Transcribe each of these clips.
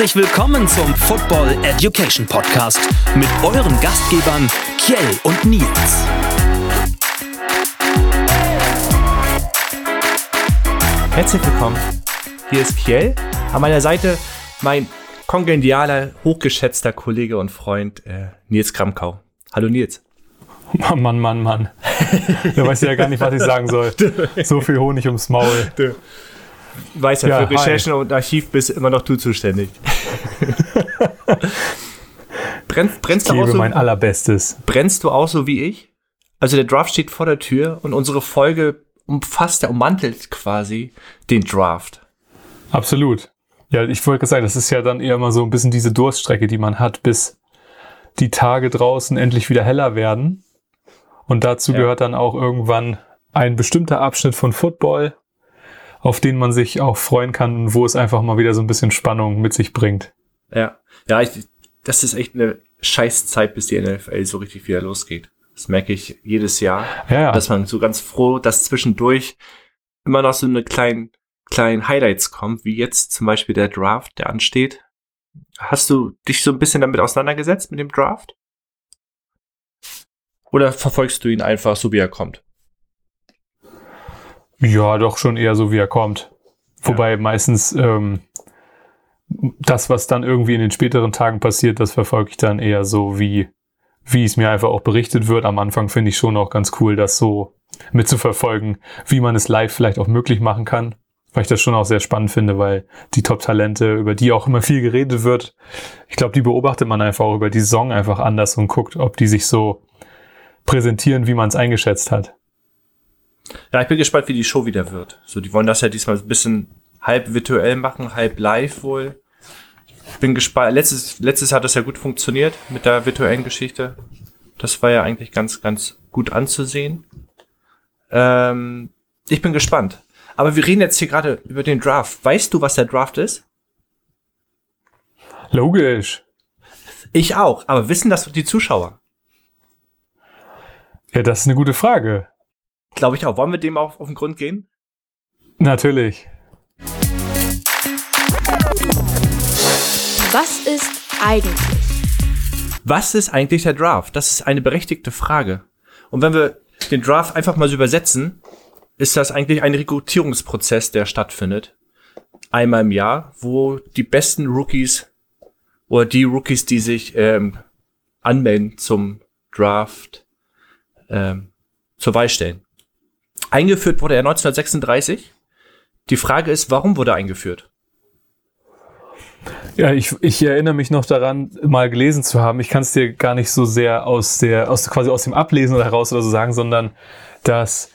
Herzlich willkommen zum Football Education Podcast mit euren Gastgebern Kjell und Nils. Herzlich willkommen. Hier ist Kjell. An meiner Seite mein kongenialer, hochgeschätzter Kollege und Freund äh, Nils Kramkau. Hallo Nils. Mann, Mann, Mann, Mann. Da weiß ich ja gar nicht, was ich sagen soll. So viel Honig ums Maul. Du weißt ja, Ja, für Recherchen und Archiv bist immer noch du zuständig. brennst, brennst, Ich du auch gebe so, mein allerbestes. brennst du auch so wie ich? Also der Draft steht vor der Tür und unsere Folge umfasst, der ummantelt quasi den Draft. Absolut. Ja, ich wollte sagen, das ist ja dann eher mal so ein bisschen diese Durststrecke, die man hat, bis die Tage draußen endlich wieder heller werden. Und dazu Ja. gehört dann auch irgendwann ein bestimmter Abschnitt von Football, auf den man sich auch freuen kann, wo es einfach mal wieder so ein bisschen Spannung mit sich bringt. Ja, ja, ich, das ist echt eine Scheißzeit, bis die NFL so richtig wieder losgeht. Das merke ich jedes Jahr, Ja, ja. dass man so ganz froh, dass zwischendurch immer noch so eine kleinen, kleinen Highlights kommt, wie jetzt zum Beispiel der Draft, der ansteht. Hast du dich so ein bisschen damit auseinandergesetzt mit dem Draft? Oder verfolgst du ihn einfach so, wie er kommt? Ja, doch schon eher so, wie er kommt. Wobei meistens ähm, das, was dann irgendwie in den späteren Tagen passiert, das verfolge ich dann eher so, wie, wie es mir einfach auch berichtet wird. Am Anfang finde ich schon auch ganz cool, das so mitzuverfolgen, wie man es live vielleicht auch möglich machen kann. Weil ich das schon auch sehr spannend finde, weil die Top-Talente, über die auch immer viel geredet wird, ich glaube, die beobachtet man einfach auch über die Saison einfach anders und guckt, ob die sich so präsentieren, wie man es eingeschätzt hat. Ja, ich bin gespannt, wie die Show wieder wird. So, die wollen das ja diesmal ein bisschen halb virtuell machen, halb live wohl. Ich bin gespannt. Letztes, letztes hat das ja gut funktioniert mit der virtuellen Geschichte. Das war ja eigentlich ganz, ganz gut anzusehen. Ähm, ich bin gespannt. Aber wir reden jetzt hier gerade über den Draft. Weißt du, was der Draft ist? Logisch. Ich auch. Aber wissen das die Zuschauer? Ja, das ist eine gute Frage. Glaube ich auch. Wollen wir dem auch auf den Grund gehen? Natürlich. Was ist eigentlich? Was ist eigentlich der Draft? Das ist eine berechtigte Frage. Und wenn wir den Draft einfach mal so übersetzen, ist das eigentlich ein Rekrutierungsprozess, der stattfindet. Einmal im Jahr, wo die besten Rookies oder die Rookies, die sich ähm, anmelden zum Draft, ähm, zur Wahl stellen. Eingeführt wurde er 1936. Die Frage ist, warum wurde er eingeführt? Ja, ich, ich erinnere mich noch daran, mal gelesen zu haben. Ich kann es dir gar nicht so sehr aus der, aus quasi aus dem Ablesen heraus oder so sagen, sondern dass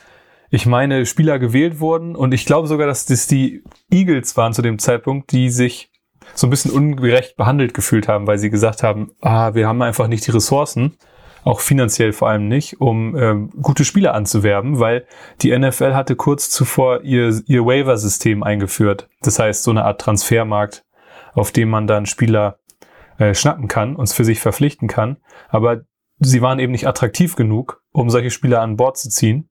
ich meine Spieler gewählt wurden und ich glaube sogar, dass das die Eagles waren zu dem Zeitpunkt, die sich so ein bisschen ungerecht behandelt gefühlt haben, weil sie gesagt haben, ah, wir haben einfach nicht die Ressourcen, auch finanziell vor allem nicht, um ähm, gute Spieler anzuwerben, weil die NFL hatte kurz zuvor ihr, ihr Waiver-System eingeführt. Das heißt, so eine Art Transfermarkt, auf dem man dann Spieler äh, schnappen kann, uns für sich verpflichten kann. Aber sie waren eben nicht attraktiv genug, um solche Spieler an Bord zu ziehen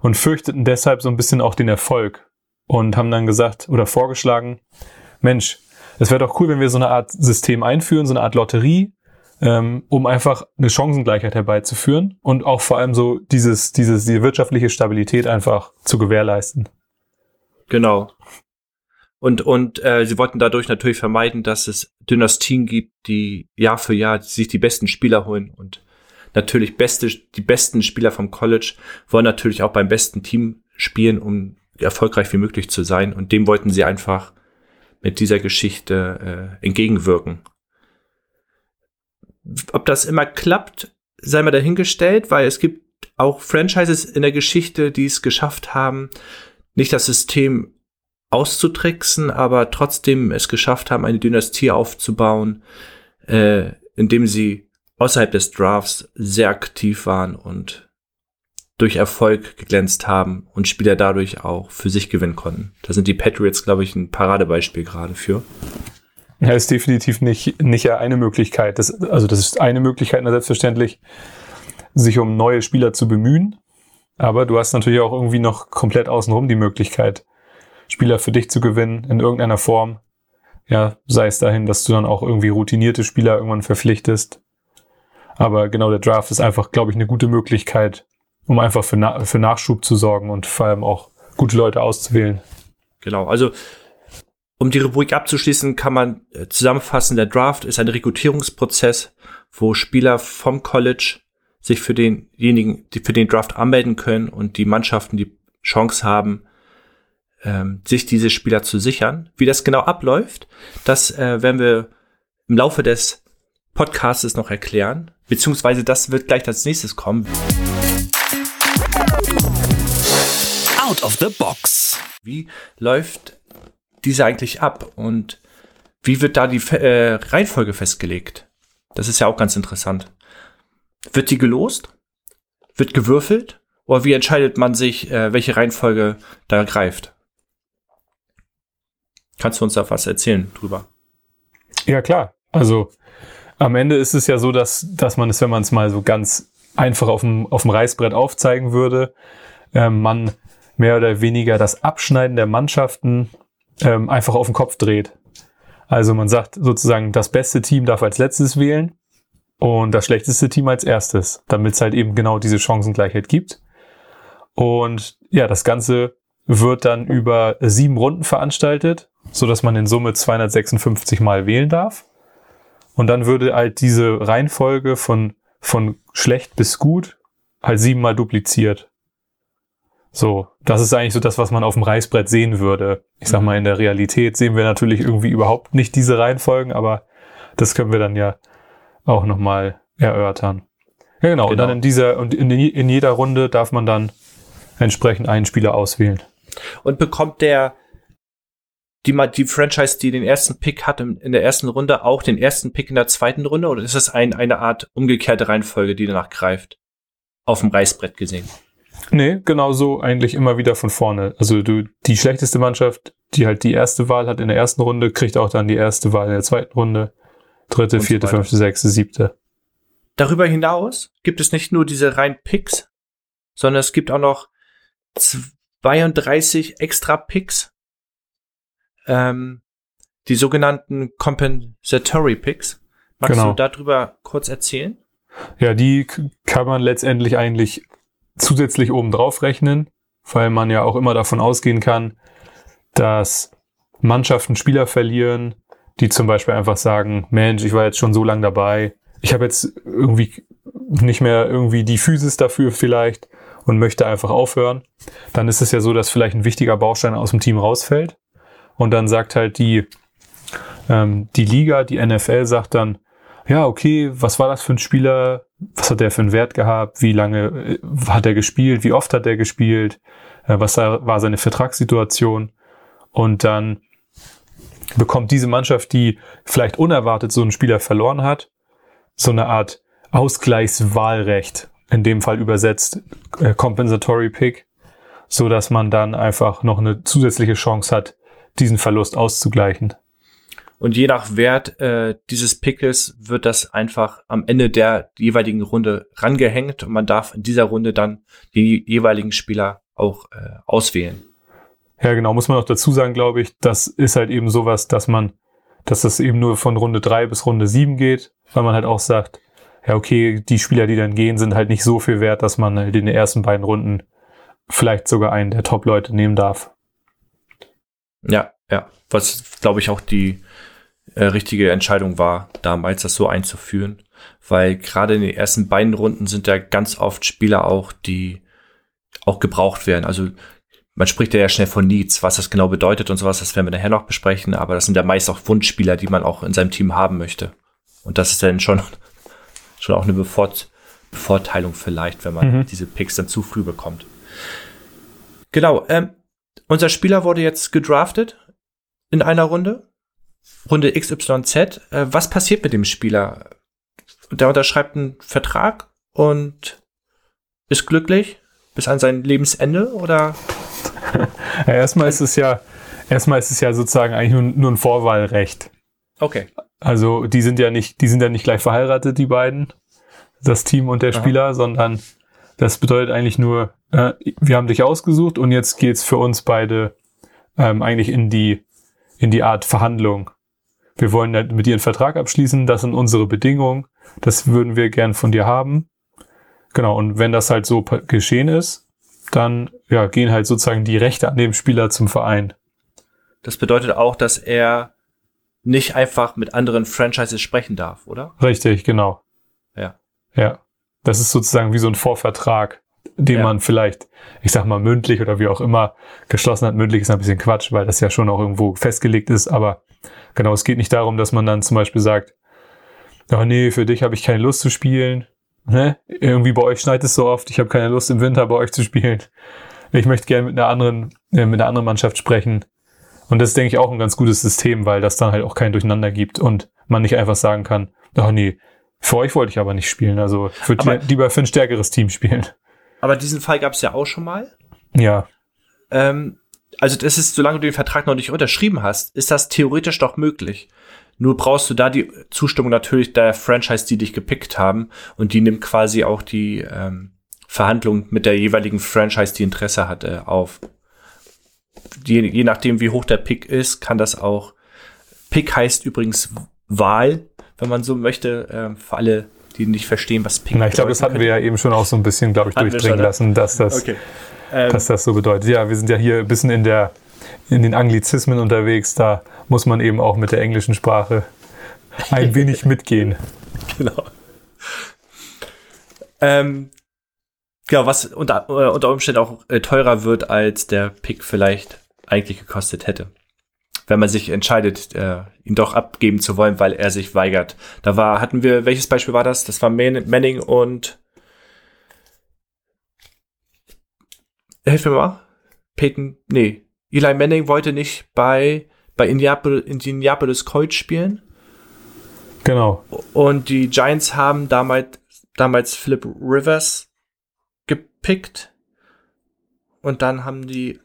und fürchteten deshalb so ein bisschen auch den Erfolg und haben dann gesagt oder vorgeschlagen, Mensch, es wäre doch cool, wenn wir so eine Art System einführen, so eine Art Lotterie, ähm, um einfach eine Chancengleichheit herbeizuführen und auch vor allem so dieses, dieses, die wirtschaftliche Stabilität einfach zu gewährleisten. Genau. Und, und äh, sie wollten dadurch natürlich vermeiden, dass es Dynastien gibt, die Jahr für Jahr sich die besten Spieler holen. Und natürlich beste, die besten Spieler vom College wollen natürlich auch beim besten Team spielen, um erfolgreich wie möglich zu sein. Und dem wollten sie einfach mit dieser Geschichte äh, entgegenwirken. Ob das immer klappt, sei mal dahingestellt, weil es gibt auch Franchises in der Geschichte, die es geschafft haben, nicht das System auszutricksen, aber trotzdem es geschafft haben, eine Dynastie aufzubauen, äh, indem sie außerhalb des Drafts sehr aktiv waren und durch Erfolg geglänzt haben und Spieler dadurch auch für sich gewinnen konnten. Da sind die Patriots, glaube ich, ein Paradebeispiel gerade für. Ja, ist definitiv nicht, nicht eine Möglichkeit. Das, also das ist eine Möglichkeit, selbstverständlich, sich um neue Spieler zu bemühen. Aber du hast natürlich auch irgendwie noch komplett außenrum die Möglichkeit, Spieler für dich zu gewinnen in irgendeiner Form. ja, sei es dahin, dass du dann auch irgendwie routinierte Spieler irgendwann verpflichtest. Aber genau der Draft ist einfach, glaube ich, eine gute Möglichkeit, um einfach für, Na für Nachschub zu sorgen und vor allem auch gute Leute auszuwählen. Genau, also um die Rubrik abzuschließen, kann man äh, zusammenfassen, der Draft ist ein Rekrutierungsprozess, wo Spieler vom College sich für denjenigen, die für den Draft anmelden können und die Mannschaften die Chance haben, ähm, sich diese Spieler zu sichern. Wie das genau abläuft, das äh, werden wir im Laufe des Podcasts noch erklären, beziehungsweise das wird gleich als nächstes kommen. Out of the Box. Wie läuft diese eigentlich ab und wie wird da die äh, Reihenfolge festgelegt? Das ist ja auch ganz interessant. Wird die gelost? Wird gewürfelt? Oder wie entscheidet man sich, äh, welche Reihenfolge da greift? Kannst du uns da was erzählen drüber? Ja, klar. Also am Ende ist es ja so, dass, dass man es, wenn man es mal so ganz einfach auf dem, auf dem Reißbrett aufzeigen würde, äh, man mehr oder weniger das Abschneiden der Mannschaften ähm, einfach auf den Kopf dreht. Also man sagt sozusagen, das beste Team darf als letztes wählen und das schlechteste Team als erstes, damit es halt eben genau diese Chancengleichheit gibt. Und ja, das Ganze wird dann über sieben Runden veranstaltet, so dass man in Summe 256 Mal wählen darf. Und dann würde halt diese Reihenfolge von, von schlecht bis gut halt siebenmal dupliziert. So, das ist eigentlich so das, was man auf dem Reißbrett sehen würde. Ich sag mal, in der Realität sehen wir natürlich irgendwie überhaupt nicht diese Reihenfolgen, aber das können wir dann ja auch nochmal erörtern. Ja, genau. genau. Und dann in dieser, und in, in jeder Runde darf man dann entsprechend einen Spieler auswählen. Und bekommt der, die, die Franchise, die den ersten Pick hat in, in der ersten Runde, auch den ersten Pick in der zweiten Runde? Oder ist das ein, eine Art umgekehrte Reihenfolge, die danach greift? Auf dem Reißbrett gesehen? Nee, genau so eigentlich immer wieder von vorne. Also du, die schlechteste Mannschaft, die halt die erste Wahl hat in der ersten Runde, kriegt auch dann die erste Wahl in der zweiten Runde. Dritte, vierte, so fünfte, sechste, siebte. Darüber hinaus gibt es nicht nur diese rein Picks, sondern es gibt auch noch 32 extra Picks. Ähm, die sogenannten Compensatory Picks. Magst genau. du darüber kurz erzählen? Ja, die kann man letztendlich eigentlich zusätzlich obendrauf rechnen, weil man ja auch immer davon ausgehen kann, dass Mannschaften Spieler verlieren, die zum Beispiel einfach sagen, Mensch, ich war jetzt schon so lange dabei, ich habe jetzt irgendwie nicht mehr irgendwie die Physis dafür vielleicht und möchte einfach aufhören. Dann ist es ja so, dass vielleicht ein wichtiger Baustein aus dem Team rausfällt und dann sagt halt die, ähm, die Liga, die NFL sagt dann, ja, okay, was war das für ein Spieler? Was hat der für einen Wert gehabt? Wie lange äh, hat er gespielt? Wie oft hat er gespielt? Äh, was war seine Vertragssituation? Und dann bekommt diese Mannschaft, die vielleicht unerwartet so einen Spieler verloren hat, so eine Art Ausgleichswahlrecht, in dem Fall übersetzt äh, Compensatory Pick, so dass man dann einfach noch eine zusätzliche Chance hat, diesen Verlust auszugleichen. Und je nach Wert äh, dieses Pickles wird das einfach am Ende der jeweiligen Runde rangehängt und man darf in dieser Runde dann die jeweiligen Spieler auch äh, auswählen. Ja, genau, muss man auch dazu sagen, glaube ich, das ist halt eben sowas, dass man, dass das eben nur von Runde drei bis Runde sieben geht, weil man halt auch sagt, ja, okay, die Spieler, die dann gehen, sind halt nicht so viel wert, dass man halt in den ersten beiden Runden vielleicht sogar einen der Top-Leute nehmen darf. Ja, ja, was glaube ich auch die äh, richtige Entscheidung war, damals das so einzuführen, weil gerade in den ersten beiden Runden sind ja ganz oft Spieler auch, die auch gebraucht werden. Also man spricht ja schnell von Needs, was das genau bedeutet und sowas, das werden wir nachher noch besprechen, aber das sind ja meist auch Wunschspieler, die man auch in seinem Team haben möchte. Und das ist dann schon, schon auch eine Bevort Bevorteilung vielleicht, wenn man mhm. diese Picks dann zu früh bekommt. Genau, ähm, unser Spieler wurde jetzt gedraftet in einer Runde. Runde XYZ. Äh, was passiert mit dem Spieler? Der unterschreibt einen Vertrag und ist glücklich bis an sein Lebensende oder ja, erstmal ist es ja, erstmal ist es ja sozusagen eigentlich nur, nur ein Vorwahlrecht. Okay. Also die sind ja nicht, die sind ja nicht gleich verheiratet, die beiden, das Team und der Aha. Spieler, sondern das bedeutet eigentlich nur, äh, wir haben dich ausgesucht und jetzt geht's für uns beide ähm, eigentlich in die in die Art Verhandlung. wir wollen mit dir einen Vertrag abschließen, das sind unsere Bedingungen, das würden wir gern von dir haben. Genau, und wenn das halt so geschehen ist, dann ja, gehen halt sozusagen die Rechte an dem Spieler zum Verein. Das bedeutet auch, dass er nicht einfach mit anderen Franchises sprechen darf, oder? Richtig, genau. Ja. Ja. Das ist sozusagen wie so ein Vorvertrag, den ja. man vielleicht, ich sag mal, mündlich oder wie auch immer geschlossen hat. Mündlich ist ein bisschen Quatsch, weil das ja schon auch irgendwo festgelegt ist, aber genau, es geht nicht darum, dass man dann zum Beispiel sagt, oh nee, für dich habe ich keine Lust zu spielen. Ne? Irgendwie bei euch schneit es so oft, ich habe keine Lust im Winter bei euch zu spielen. Ich möchte gerne mit einer anderen, äh, mit einer anderen Mannschaft sprechen. Und das ist, denke ich, auch ein ganz gutes System, weil das dann halt auch kein Durcheinander gibt und man nicht einfach sagen kann, oh nee, für euch wollte ich aber nicht spielen. Also ich würde lieber für ein stärkeres Team spielen. Aber diesen Fall gab es ja auch schon mal. Ja. Ähm, also das ist, solange du den Vertrag noch nicht unterschrieben hast, ist das theoretisch doch möglich. Nur brauchst du da die Zustimmung natürlich der Franchise, die dich gepickt haben. Und die nimmt quasi auch die ähm, Verhandlung mit der jeweiligen Franchise, die Interesse hatte, auf. Je, je nachdem, wie hoch der Pick ist, kann das auch. Pick heißt übrigens Wahl, wenn man so möchte, äh, für alle, die nicht verstehen, was Pick Na, ich glaube, das hatten wir ja eben schon auch so ein bisschen, glaube ich, durchdringen lassen, dass das, okay. ähm, dass das so bedeutet. Ja, wir sind ja hier ein bisschen in der in den Anglizismen unterwegs, da muss man eben auch mit der englischen Sprache ein wenig mitgehen. Genau. Ähm, genau, was unter, äh, unter Umständen auch äh, teurer wird, als der Pick vielleicht eigentlich gekostet hätte. Wenn man sich entscheidet, äh, ihn doch abgeben zu wollen, weil er sich weigert. Da war, hatten wir, welches Beispiel war das? Das war Man Manning und Hilf mir mal. Peyton, nee, Eli Manning wollte nicht bei, bei Indianapolis, Indianapolis Colts spielen. Genau. Und die Giants haben damals, damals Philip Rivers gepickt. Und dann haben die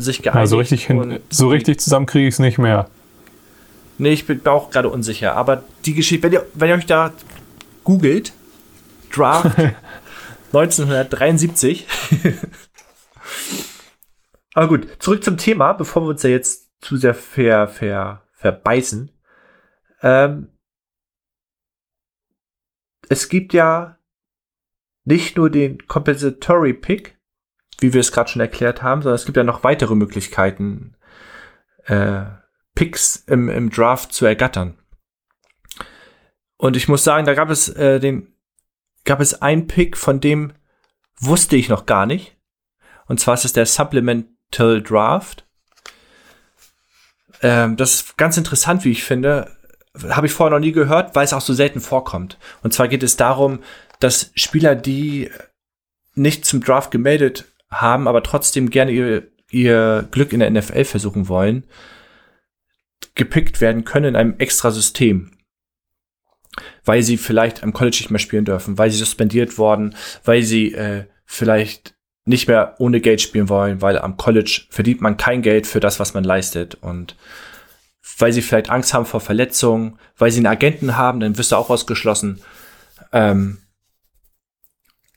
sich geeinigt. Also richtig, hin, so richtig zusammen kriege ich es nicht mehr. Nee, ich bin auch gerade unsicher. Aber die Geschichte, wenn ihr, wenn ihr euch da googelt, Draft 1973, Aber gut, zurück zum Thema, bevor wir uns ja jetzt zu sehr ver, ver, verbeißen. Ähm, es gibt ja nicht nur den Compensatory Pick, wie wir es gerade schon erklärt haben, sondern es gibt ja noch weitere Möglichkeiten, äh, Picks im, im Draft zu ergattern. Und ich muss sagen, da gab es äh, den, gab es einen Pick, von dem wusste ich noch gar nicht. Und zwar ist es der Supplement Till Draft. Ähm, das ist ganz interessant, wie ich finde. Habe ich vorher noch nie gehört, weil es auch so selten vorkommt. Und zwar geht es darum, dass Spieler, die nicht zum Draft gemeldet haben, aber trotzdem gerne ihr, ihr Glück in der NFL versuchen wollen, gepickt werden können in einem extra System. Weil sie vielleicht am College nicht mehr spielen dürfen, weil sie suspendiert worden, weil sie äh, vielleicht nicht mehr ohne Geld spielen wollen, weil am College verdient man kein Geld für das, was man leistet. Und weil sie vielleicht Angst haben vor Verletzungen, weil sie einen Agenten haben, dann wirst du auch ausgeschlossen. Ähm,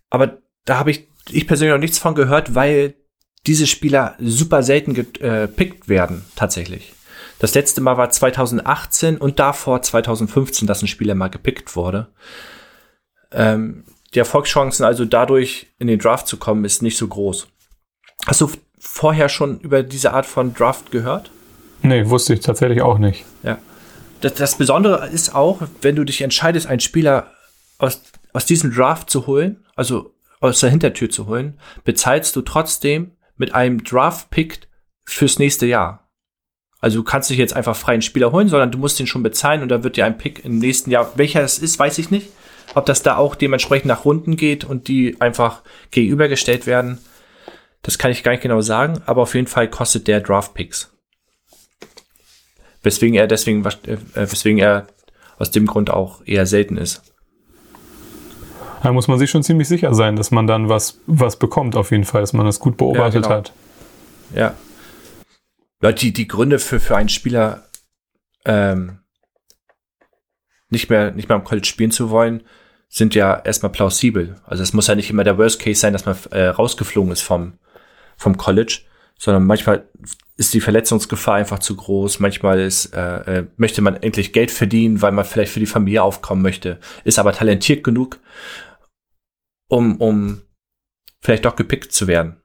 aber da habe ich, ich persönlich noch nichts von gehört, weil diese Spieler super selten gepickt äh, werden, tatsächlich. Das letzte Mal war 2018 und davor 2015, dass ein Spieler mal gepickt wurde. Ähm, die Erfolgschancen also dadurch in den Draft zu kommen, ist nicht so groß. Hast du vorher schon über diese Art von Draft gehört? Nee, wusste ich tatsächlich auch nicht. Ja. Das, das Besondere ist auch, wenn du dich entscheidest, einen Spieler aus, aus diesem Draft zu holen, also aus der Hintertür zu holen, bezahlst du trotzdem mit einem Draft-Pick fürs nächste Jahr. Also du kannst dich jetzt einfach freien Spieler holen, sondern du musst den schon bezahlen und dann wird dir ein Pick im nächsten Jahr, welcher es ist, weiß ich nicht. Ob das da auch dementsprechend nach Runden geht und die einfach gegenübergestellt werden, das kann ich gar nicht genau sagen, aber auf jeden Fall kostet der Draft Picks. Weswegen er deswegen, äh, weswegen er aus dem Grund auch eher selten ist. Da muss man sich schon ziemlich sicher sein, dass man dann was, was bekommt, auf jeden Fall, dass man das gut beobachtet ja, genau. hat. Ja. Ja, die, die Gründe für, für einen Spieler, ähm, nicht mehr, nicht mehr am College spielen zu wollen, sind ja erstmal plausibel. Also es muss ja nicht immer der Worst Case sein, dass man äh, rausgeflogen ist vom, vom College, sondern manchmal ist die Verletzungsgefahr einfach zu groß. Manchmal ist, äh, äh, möchte man endlich Geld verdienen, weil man vielleicht für die Familie aufkommen möchte, ist aber talentiert genug, um, um vielleicht doch gepickt zu werden.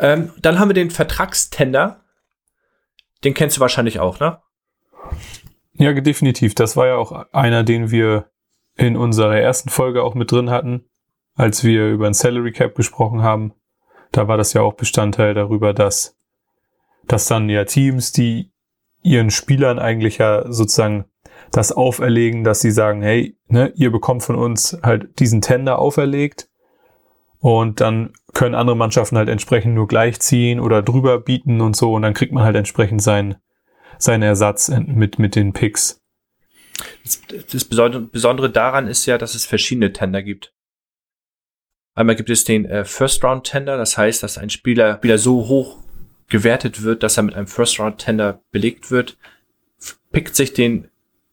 Ähm, dann haben wir den Vertragstender. Den kennst du wahrscheinlich auch, ne? Ja, definitiv. Das war ja auch einer, den wir in unserer ersten Folge auch mit drin hatten, als wir über ein Salary Cap gesprochen haben. Da war das ja auch Bestandteil darüber, dass, dass dann ja Teams, die ihren Spielern eigentlich ja sozusagen das auferlegen, dass sie sagen, hey, ne, ihr bekommt von uns halt diesen Tender auferlegt und dann können andere Mannschaften halt entsprechend nur gleichziehen oder drüber bieten und so und dann kriegt man halt entsprechend seinen, seinen Ersatz mit, mit den Picks. Das Besondere daran ist ja, dass es verschiedene Tender gibt. Einmal gibt es den äh, First Round Tender, das heißt, dass ein Spieler wieder so hoch gewertet wird, dass er mit einem First Round Tender belegt wird, pickt sich den,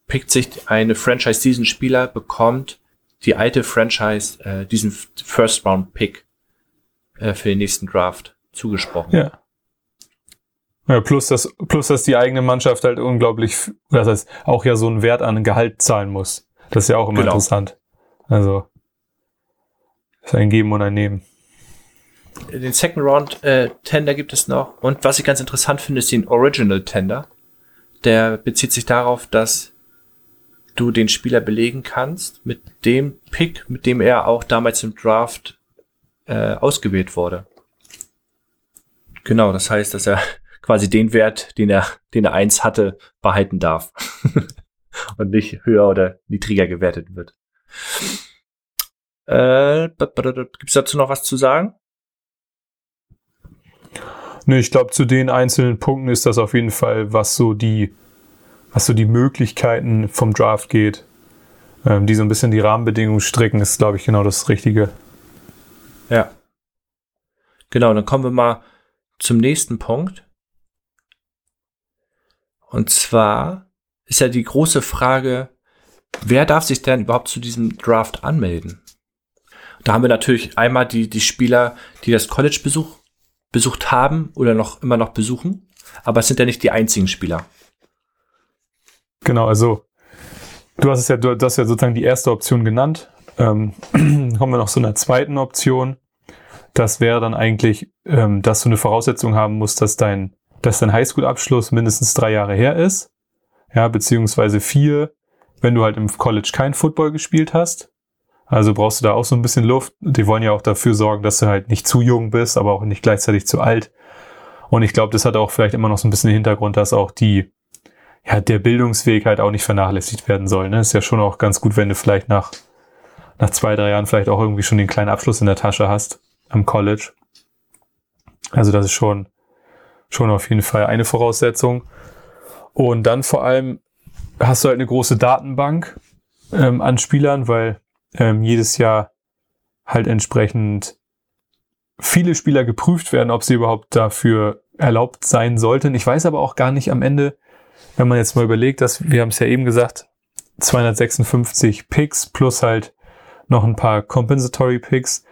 pickt sich eine Franchise diesen Spieler, bekommt die alte Franchise äh, diesen First Round Pick äh, für den nächsten Draft zugesprochen. Ja. Ja, plus dass, plus dass die eigene Mannschaft halt unglaublich, das heißt, auch ja so einen Wert an Gehalt zahlen muss. Das ist ja auch immer genau. interessant. Also, ist ein Geben und ein Nehmen. Den Second Round äh, Tender gibt es noch. Und was ich ganz interessant finde, ist den Original Tender. Der bezieht sich darauf, dass du den Spieler belegen kannst mit dem Pick, mit dem er auch damals im Draft äh, ausgewählt wurde. Genau, das heißt, dass er quasi den Wert, den er, den er eins hatte, behalten darf. Und nicht höher oder niedriger gewertet wird. Äh, Gibt es dazu noch was zu sagen? Nö, ich glaube, zu den einzelnen Punkten ist das auf jeden Fall, was so die, was so die Möglichkeiten vom Draft geht, ähm, die so ein bisschen die Rahmenbedingungen stricken, ist, glaube ich, genau das Richtige. Ja. Genau, dann kommen wir mal zum nächsten Punkt. Und zwar ist ja die große Frage, wer darf sich denn überhaupt zu diesem Draft anmelden? Da haben wir natürlich einmal die, die Spieler, die das College besuch, besucht haben oder noch immer noch besuchen. Aber es sind ja nicht die einzigen Spieler. Genau, also du hast es ja, du hast ja sozusagen die erste Option genannt. Ähm, kommen wir noch zu einer zweiten Option. Das wäre dann eigentlich, ähm, dass du eine Voraussetzung haben musst, dass dein, dass dein Highschool-Abschluss mindestens drei Jahre her ist. Ja, beziehungsweise vier, wenn du halt im College kein Football gespielt hast. Also brauchst du da auch so ein bisschen Luft. Die wollen ja auch dafür sorgen, dass du halt nicht zu jung bist, aber auch nicht gleichzeitig zu alt. Und ich glaube, das hat auch vielleicht immer noch so ein bisschen den Hintergrund, dass auch die, ja, der Bildungsweg halt auch nicht vernachlässigt werden soll. Ne? Ist ja schon auch ganz gut, wenn du vielleicht nach, nach zwei, drei Jahren vielleicht auch irgendwie schon den kleinen Abschluss in der Tasche hast am College. Also das ist schon, schon auf jeden Fall eine Voraussetzung. Und dann vor allem hast du halt eine große Datenbank ähm, an Spielern, weil ähm, jedes Jahr halt entsprechend viele Spieler geprüft werden, ob sie überhaupt dafür erlaubt sein sollten. Ich weiß aber auch gar nicht am Ende, wenn man jetzt mal überlegt, dass wir haben es ja eben gesagt, 256 Picks plus halt noch ein paar Compensatory Picks,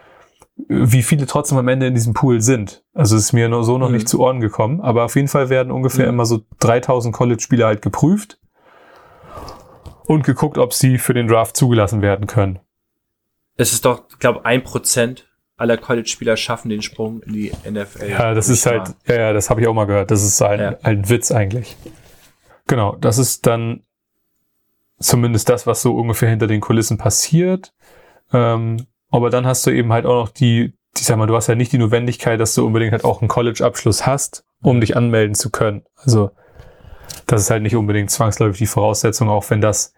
wie viele trotzdem am Ende in diesem Pool sind. Also es ist mir nur so noch mhm. nicht zu Ohren gekommen, aber auf jeden Fall werden ungefähr mhm. immer so 3000 College-Spieler halt geprüft und geguckt, ob sie für den Draft zugelassen werden können es ist doch, ich glaube, ein Prozent aller College-Spieler schaffen den Sprung in die NFL. Ja, das ist halt, ja, das habe ich auch mal gehört. Das ist halt, ja. ein Witz eigentlich. Genau, das ist dann zumindest das, was so ungefähr hinter den Kulissen passiert. Ähm, aber dann hast du eben halt auch noch die, ich sag mal, du hast ja nicht die Notwendigkeit, dass du unbedingt halt auch einen College-Abschluss hast, um dich anmelden zu können. Also das ist halt nicht unbedingt zwangsläufig die Voraussetzung, auch wenn das,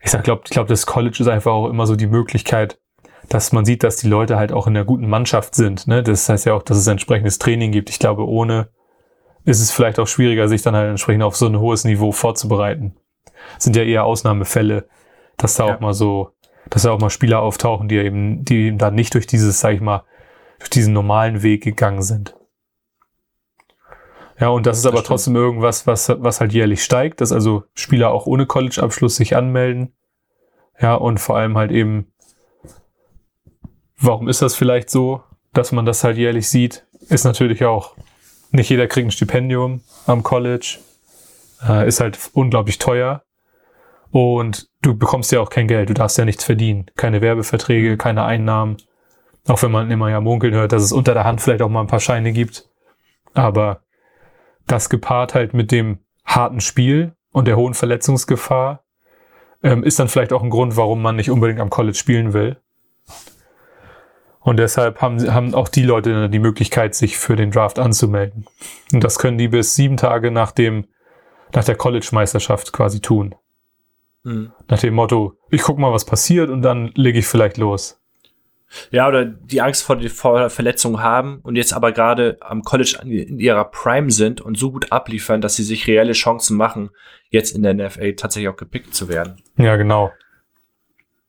ich sag, glaub, ich glaube, das College ist einfach auch immer so die Möglichkeit, dass man sieht, dass die Leute halt auch in der guten Mannschaft sind. Ne? Das heißt ja auch, dass es entsprechendes Training gibt. Ich glaube, ohne ist es vielleicht auch schwieriger, sich dann halt entsprechend auf so ein hohes Niveau vorzubereiten. Das sind ja eher Ausnahmefälle, dass da ja. auch mal so, dass da auch mal Spieler auftauchen, die eben, die eben dann nicht durch dieses, sag ich mal, durch diesen normalen Weg gegangen sind. Ja, und das ist das aber stimmt. trotzdem irgendwas, was, was halt jährlich steigt, dass also Spieler auch ohne College-Abschluss sich anmelden. Ja, und vor allem halt eben Warum ist das vielleicht so, dass man das halt jährlich sieht? ist natürlich auch, nicht jeder kriegt ein Stipendium am College, äh, ist halt unglaublich teuer. Und du bekommst ja auch kein Geld, du darfst ja nichts verdienen. Keine Werbeverträge, keine Einnahmen. Auch wenn man immer ja munkeln hört, dass es unter der Hand vielleicht auch mal ein paar Scheine gibt. Aber das gepaart halt mit dem harten Spiel und der hohen Verletzungsgefahr ähm, ist dann vielleicht auch ein Grund, warum man nicht unbedingt am College spielen will. Und deshalb haben, haben auch die Leute die Möglichkeit, sich für den Draft anzumelden. Und das können die bis sieben Tage nach dem, nach der College-Meisterschaft quasi tun. Mhm. Nach dem Motto, ich guck mal, was passiert und dann lege ich vielleicht los. Ja, oder die Angst vor, vor Verletzungen haben und jetzt aber gerade am College in ihrer Prime sind und so gut abliefern, dass sie sich reelle Chancen machen, jetzt in der NFL tatsächlich auch gepickt zu werden. Ja, genau.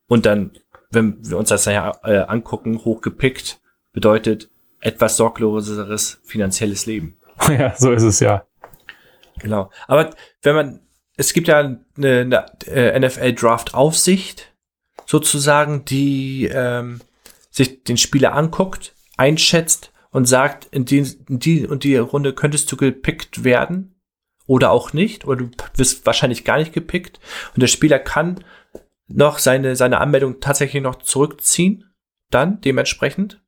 Und dann, wenn wir uns das ja äh, angucken, hochgepickt bedeutet etwas sorgloseres finanzielles Leben. Ja, so ist es ja. Genau. Aber wenn man es gibt ja eine, eine äh, NFL-Draft-Aufsicht, sozusagen, die ähm, sich den Spieler anguckt, einschätzt und sagt, in die, in die und die Runde könntest du gepickt werden oder auch nicht, oder du wirst wahrscheinlich gar nicht gepickt. Und der Spieler kann noch seine, seine Anmeldung tatsächlich noch zurückziehen, dann dementsprechend,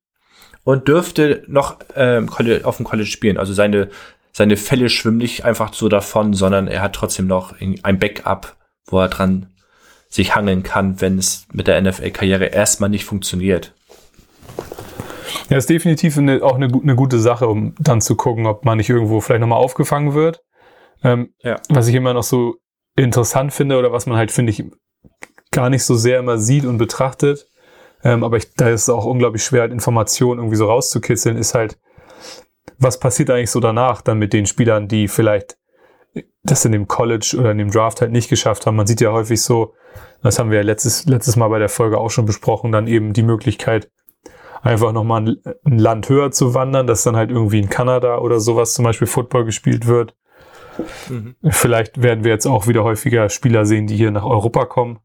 und dürfte noch ähm, auf dem College spielen. Also seine, seine Fälle schwimmen nicht einfach so davon, sondern er hat trotzdem noch ein Backup, wo er dran sich hangeln kann, wenn es mit der NFL-Karriere erstmal nicht funktioniert. Ja, ist definitiv eine, auch eine, eine, gute Sache, um dann zu gucken, ob man nicht irgendwo vielleicht nochmal aufgefangen wird. Ähm, ja. Was ich immer noch so interessant finde oder was man halt, finde ich, gar nicht so sehr immer sieht und betrachtet, ähm, aber ich, da ist es auch unglaublich schwer, halt Informationen irgendwie so rauszukitzeln, ist halt, was passiert eigentlich so danach dann mit den Spielern, die vielleicht das in dem College oder in dem Draft halt nicht geschafft haben. Man sieht ja häufig so, das haben wir ja letztes, letztes Mal bei der Folge auch schon besprochen, dann eben die Möglichkeit, einfach nochmal ein, ein Land höher zu wandern, dass dann halt irgendwie in Kanada oder sowas zum Beispiel Football gespielt wird. Mhm. Vielleicht werden wir jetzt auch wieder häufiger Spieler sehen, die hier nach Europa kommen.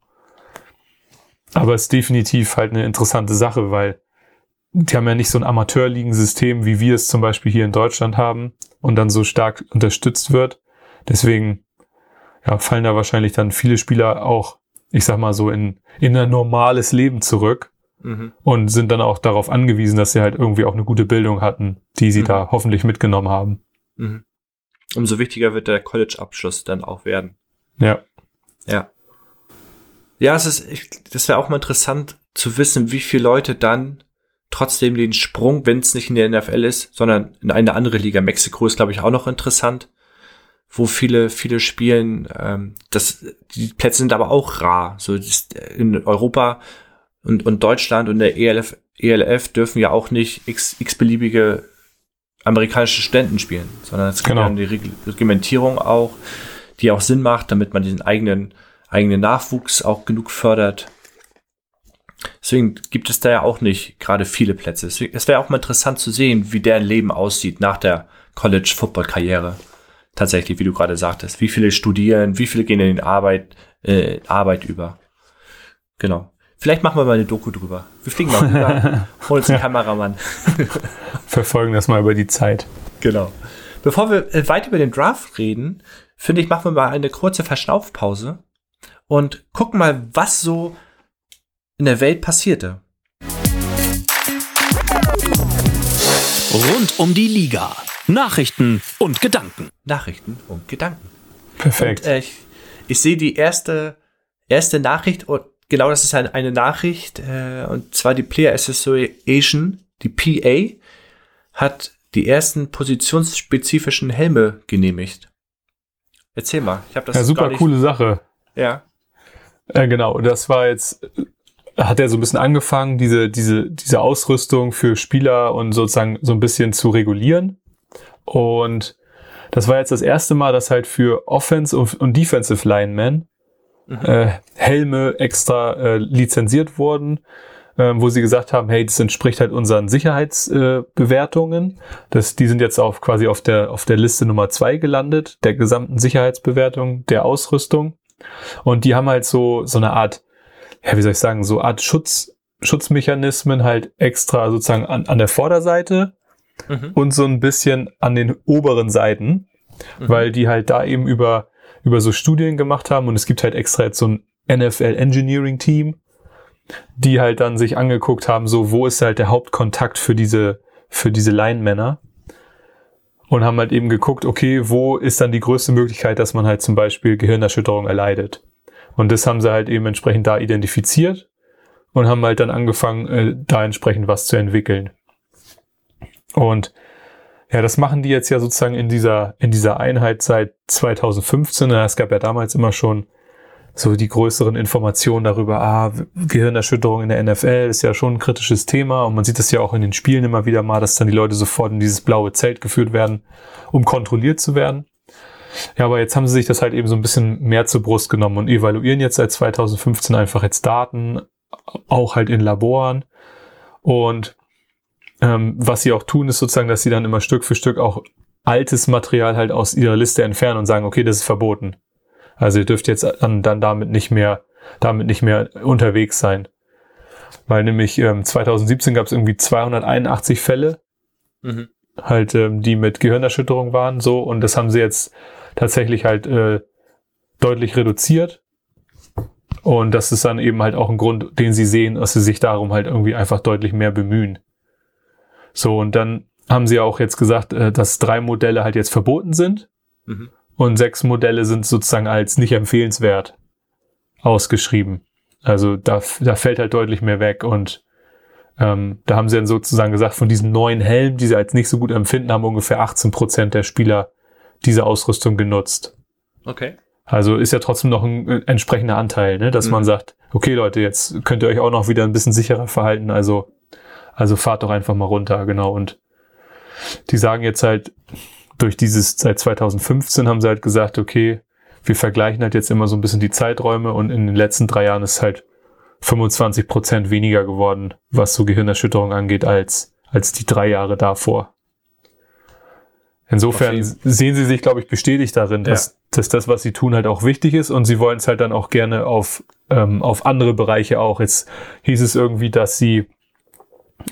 Aber es ist definitiv halt eine interessante Sache, weil die haben ja nicht so ein Amateurligensystem, wie wir es zum Beispiel hier in Deutschland haben und dann so stark unterstützt wird. Deswegen ja, fallen da wahrscheinlich dann viele Spieler auch, ich sag mal so, in, in ein normales Leben zurück mhm. und sind dann auch darauf angewiesen, dass sie halt irgendwie auch eine gute Bildung hatten, die sie mhm. da hoffentlich mitgenommen haben. Mhm. Umso wichtiger wird der College-Abschluss dann auch werden. Ja. Ja. Ja, es ist, ich, das wäre auch mal interessant zu wissen, wie viele Leute dann trotzdem den Sprung, wenn es nicht in der NFL ist, sondern in eine andere Liga. Mexiko ist, glaube ich, auch noch interessant, wo viele, viele spielen. Ähm, das, die Plätze sind aber auch rar. So in Europa und, und Deutschland und der ELF, ELF dürfen ja auch nicht x, x beliebige amerikanische Studenten spielen, sondern es gibt genau. ja eine Reglementierung auch, die auch Sinn macht, damit man diesen eigenen, eigenen Nachwuchs auch genug fördert. Deswegen gibt es da ja auch nicht gerade viele Plätze. Es wäre auch mal interessant zu sehen, wie deren Leben aussieht nach der College-Football-Karriere. Tatsächlich, wie du gerade sagtest. Wie viele studieren, wie viele gehen in die Arbeit, äh, Arbeit über. Genau. Vielleicht machen wir mal eine Doku drüber. Wir fliegen mal rüber, holen uns einen. Kameramann. Verfolgen das mal über die Zeit. Genau. Bevor wir äh, weiter über den Draft reden, finde ich, machen wir mal eine kurze Verschnaufpause und gucken mal, was so in der Welt passierte. Rund um die Liga. Nachrichten und Gedanken. Nachrichten und Gedanken. Perfekt. Und, äh, ich, ich sehe die erste, erste Nachricht und genau das ist eine, eine Nachricht. Äh, und zwar die Player Association, die PA, hat die ersten positionsspezifischen Helme genehmigt. Erzähl mal. Ich habe das ja, super coole Sache. Ja. Äh, genau, das war jetzt hat er so ein bisschen angefangen, diese, diese, diese Ausrüstung für Spieler und sozusagen so ein bisschen zu regulieren. Und das war jetzt das erste Mal, dass halt für Offense und Defensive Linemen mhm. äh, Helme extra äh, lizenziert wurden, äh, wo sie gesagt haben, hey, das entspricht halt unseren Sicherheitsbewertungen. Äh, das, die sind jetzt auch quasi auf der, auf der Liste Nummer zwei gelandet, der gesamten Sicherheitsbewertung der Ausrüstung. Und die haben halt so, so eine Art ja, wie soll ich sagen, so Art Schutz, Schutzmechanismen halt extra sozusagen an, an der Vorderseite, mhm. und so ein bisschen an den oberen Seiten, mhm. weil die halt da eben über, über so Studien gemacht haben und es gibt halt extra jetzt so ein NFL Engineering Team, die halt dann sich angeguckt haben, so wo ist halt der Hauptkontakt für diese, für diese Line-Männer und haben halt eben geguckt, okay, wo ist dann die größte Möglichkeit, dass man halt zum Beispiel Gehirnerschütterung erleidet. Und das haben sie halt eben entsprechend da identifiziert und haben halt dann angefangen, äh, da entsprechend was zu entwickeln. Und ja, das machen die jetzt ja sozusagen in dieser, in dieser Einheit seit 2015. Es gab ja damals immer schon so die größeren Informationen darüber, ah, Gehirnerschütterung in der NFL ist ja schon ein kritisches Thema und man sieht das ja auch in den Spielen immer wieder mal, dass dann die Leute sofort in dieses blaue Zelt geführt werden, um kontrolliert zu werden. Ja, aber jetzt haben sie sich das halt eben so ein bisschen mehr zur Brust genommen und evaluieren jetzt seit 2015 einfach jetzt Daten, auch halt in Laboren. Und ähm, was sie auch tun, ist sozusagen, dass sie dann immer Stück für Stück auch altes Material halt aus ihrer Liste entfernen und sagen, okay, das ist verboten. Also ihr dürft jetzt dann, dann damit nicht mehr, damit nicht mehr unterwegs sein. Weil nämlich ähm, 2017 gab es irgendwie 281 Fälle, mhm. halt, ähm, die mit Gehirnerschütterung waren, so, und das haben sie jetzt tatsächlich halt äh, deutlich reduziert. Und das ist dann eben halt auch ein Grund, den sie sehen, dass sie sich darum halt irgendwie einfach deutlich mehr bemühen. So, und dann haben sie auch jetzt gesagt, äh, dass drei Modelle halt jetzt verboten sind. Mhm. Und sechs Modelle sind sozusagen als nicht empfehlenswert ausgeschrieben. Also da, da fällt halt deutlich mehr weg. Und ähm, da haben sie dann sozusagen gesagt, von diesen neuen Helmen, die sie als nicht so gut empfinden, haben ungefähr 18 Prozent der Spieler diese Ausrüstung genutzt. Okay. Also ist ja trotzdem noch ein äh, entsprechender Anteil, ne? dass mhm. man sagt, okay Leute, jetzt könnt ihr euch auch noch wieder ein bisschen sicherer verhalten, also, also fahrt doch einfach mal runter, genau. Und die sagen jetzt halt, durch dieses, seit 2015 haben sie halt gesagt, okay, wir vergleichen halt jetzt immer so ein bisschen die Zeiträume und in den letzten drei Jahren ist halt 25 Prozent weniger geworden, was so Gehirnerschütterung angeht, als, als die drei Jahre davor. Insofern sehen sie sich, glaube ich, bestätigt darin, dass, ja. dass das, was sie tun, halt auch wichtig ist und sie wollen es halt dann auch gerne auf, ähm, auf andere Bereiche auch. Jetzt hieß es irgendwie, dass sie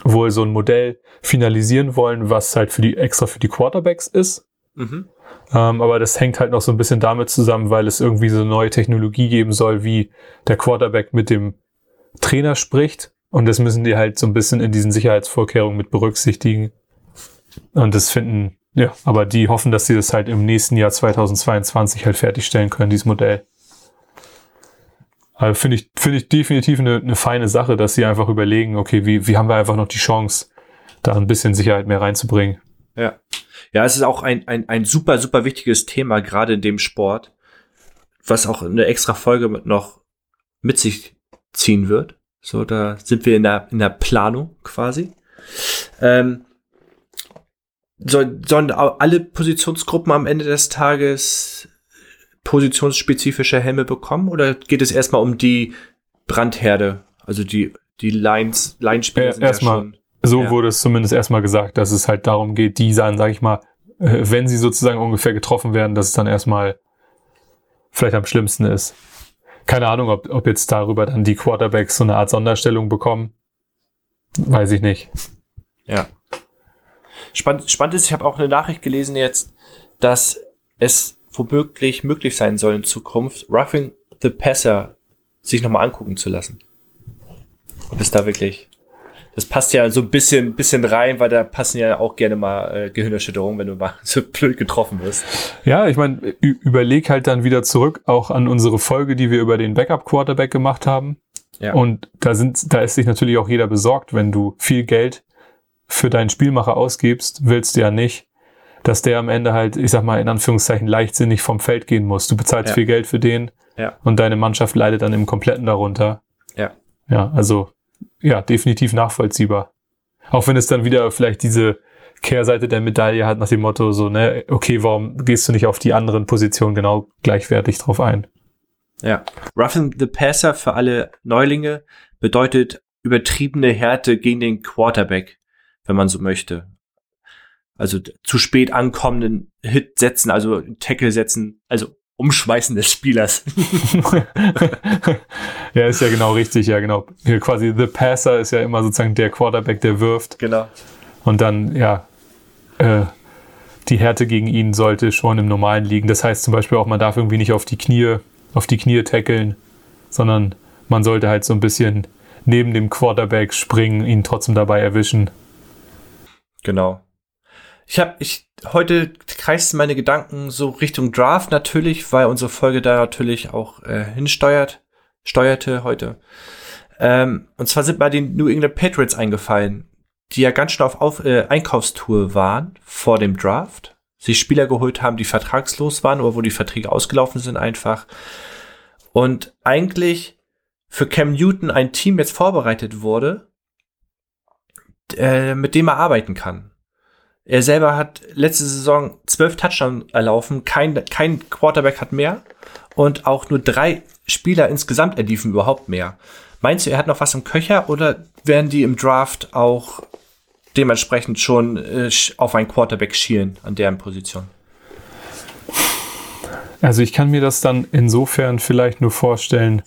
wohl so ein Modell finalisieren wollen, was halt für die extra für die Quarterbacks ist. Mhm. Ähm, aber das hängt halt noch so ein bisschen damit zusammen, weil es irgendwie so eine neue Technologie geben soll, wie der Quarterback mit dem Trainer spricht. Und das müssen die halt so ein bisschen in diesen Sicherheitsvorkehrungen mit berücksichtigen. Und das finden ja, aber die hoffen, dass sie das halt im nächsten Jahr 2022 halt fertigstellen können, dieses Modell. Also finde ich, finde ich definitiv eine, eine feine Sache, dass sie einfach überlegen, okay, wie, wie haben wir einfach noch die Chance, da ein bisschen Sicherheit mehr reinzubringen. Ja. Ja, es ist auch ein, ein, ein super, super wichtiges Thema, gerade in dem Sport, was auch eine extra Folge mit noch mit sich ziehen wird. So, da sind wir in der, in der Planung quasi. Ähm, soll, sollen alle Positionsgruppen am Ende des Tages positionsspezifische Helme bekommen oder geht es erstmal um die Brandherde, also die die Lines, Linespieler sind erstmal, ja so ja. wurde es zumindest erstmal gesagt, dass es halt darum geht, die sagen, sag ich mal, äh, wenn sie sozusagen ungefähr getroffen werden, dass es dann erstmal vielleicht am schlimmsten ist. Keine Ahnung, ob, ob jetzt darüber dann die Quarterbacks so eine Art Sonderstellung bekommen. Weiß ich nicht. Ja. Spannend, spannend ist, ich habe auch eine Nachricht gelesen jetzt, dass es womöglich möglich sein soll in Zukunft, Roughing the Passer sich nochmal angucken zu lassen. Ob es da wirklich. Das passt ja so ein bisschen, bisschen rein, weil da passen ja auch gerne mal äh, Gehirnerschütterungen, wenn du mal so blöd getroffen wirst. Ja, ich meine, überleg halt dann wieder zurück auch an unsere Folge, die wir über den Backup-Quarterback gemacht haben. Ja. Und da sind, da ist sich natürlich auch jeder besorgt, wenn du viel Geld für deinen Spielmacher ausgibst, willst du ja nicht, dass der am Ende halt, ich sag mal, in Anführungszeichen leichtsinnig vom Feld gehen muss. Du bezahlst ja. viel Geld für den ja. und deine Mannschaft leidet dann im Kompletten darunter. Ja. Ja, also, ja, definitiv nachvollziehbar. Auch wenn es dann wieder vielleicht diese Kehrseite der Medaille hat nach dem Motto so, ne, okay, warum gehst du nicht auf die anderen Positionen genau gleichwertig drauf ein? Ja. Roughing the Passer für alle Neulinge bedeutet übertriebene Härte gegen den Quarterback wenn man so möchte. Also zu spät ankommenden Hit setzen, also Tackle setzen, also Umschmeißen des Spielers. ja, ist ja genau richtig, ja genau. Hier quasi The Passer ist ja immer sozusagen der Quarterback, der wirft. Genau. Und dann, ja, äh, die Härte gegen ihn sollte schon im Normalen liegen. Das heißt zum Beispiel auch, man darf irgendwie nicht auf die Knie, auf die Knie tackeln, sondern man sollte halt so ein bisschen neben dem Quarterback springen, ihn trotzdem dabei erwischen. Genau. Ich habe, ich, heute kreisten meine Gedanken so Richtung Draft natürlich, weil unsere Folge da natürlich auch äh, hinsteuert, steuerte heute. Ähm, und zwar sind bei den New England Patriots eingefallen, die ja ganz schön auf, auf äh, Einkaufstour waren vor dem Draft. Sich Spieler geholt haben, die vertragslos waren oder wo die Verträge ausgelaufen sind einfach. Und eigentlich für Cam Newton ein Team jetzt vorbereitet wurde, äh, mit dem er arbeiten kann. Er selber hat letzte Saison zwölf Touchdowns erlaufen, kein, kein Quarterback hat mehr und auch nur drei Spieler insgesamt erliefen überhaupt mehr. Meinst du, er hat noch was im Köcher oder werden die im Draft auch dementsprechend schon äh, auf einen Quarterback schielen an deren Position? Also ich kann mir das dann insofern vielleicht nur vorstellen,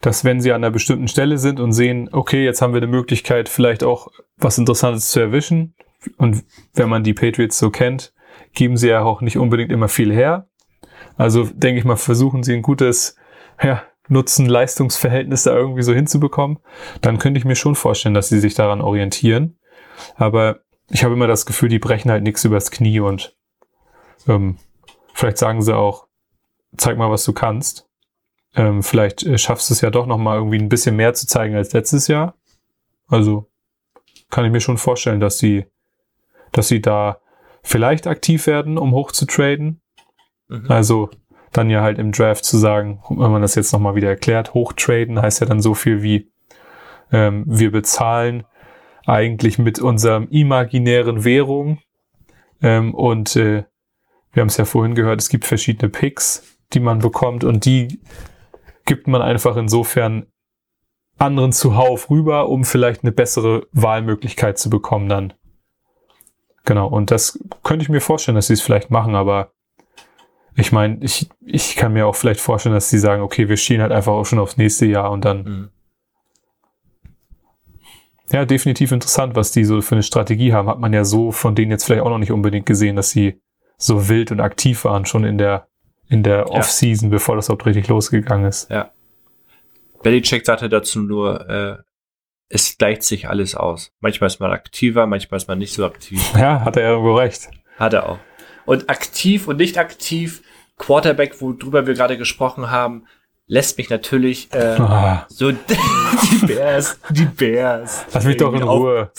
dass wenn sie an einer bestimmten Stelle sind und sehen, okay, jetzt haben wir eine Möglichkeit, vielleicht auch was Interessantes zu erwischen. Und wenn man die Patriots so kennt, geben sie ja auch nicht unbedingt immer viel her. Also denke ich mal, versuchen sie ein gutes ja, Nutzen-Leistungsverhältnis da irgendwie so hinzubekommen. Dann könnte ich mir schon vorstellen, dass sie sich daran orientieren. Aber ich habe immer das Gefühl, die brechen halt nichts übers Knie und ähm, vielleicht sagen sie auch, zeig mal, was du kannst ähm, vielleicht äh, schaffst du es ja doch noch mal irgendwie ein bisschen mehr zu zeigen als letztes Jahr. Also kann ich mir schon vorstellen, dass sie, dass sie da vielleicht aktiv werden, um hoch zu traden. Mhm. Also dann ja halt im Draft zu sagen, wenn man das jetzt noch mal wieder erklärt, hochtraden heißt ja dann so viel wie ähm, wir bezahlen eigentlich mit unserem imaginären Währung ähm, und äh, wir haben es ja vorhin gehört, es gibt verschiedene Picks, die man bekommt und die gibt man einfach insofern anderen zuhauf rüber, um vielleicht eine bessere Wahlmöglichkeit zu bekommen dann. Genau, und das könnte ich mir vorstellen, dass sie es vielleicht machen, aber ich meine, ich, ich kann mir auch vielleicht vorstellen, dass sie sagen, okay, wir schielen halt einfach auch schon aufs nächste Jahr und dann. Mhm. Ja, definitiv interessant, was die so für eine Strategie haben. Hat man ja so von denen jetzt vielleicht auch noch nicht unbedingt gesehen, dass sie so wild und aktiv waren, schon in der in der ja. Off-Season, bevor das überhaupt richtig losgegangen ist. Ja. Belichick sagte dazu nur, äh, es gleicht sich alles aus. Manchmal ist man aktiver, manchmal ist man nicht so aktiv. Ja, hat er irgendwo recht. Hat er auch. Und aktiv und nicht aktiv, Quarterback, worüber wir gerade gesprochen haben, lässt mich natürlich äh, ah. so die Bears, die Bears. Lass mich doch in Ruhe.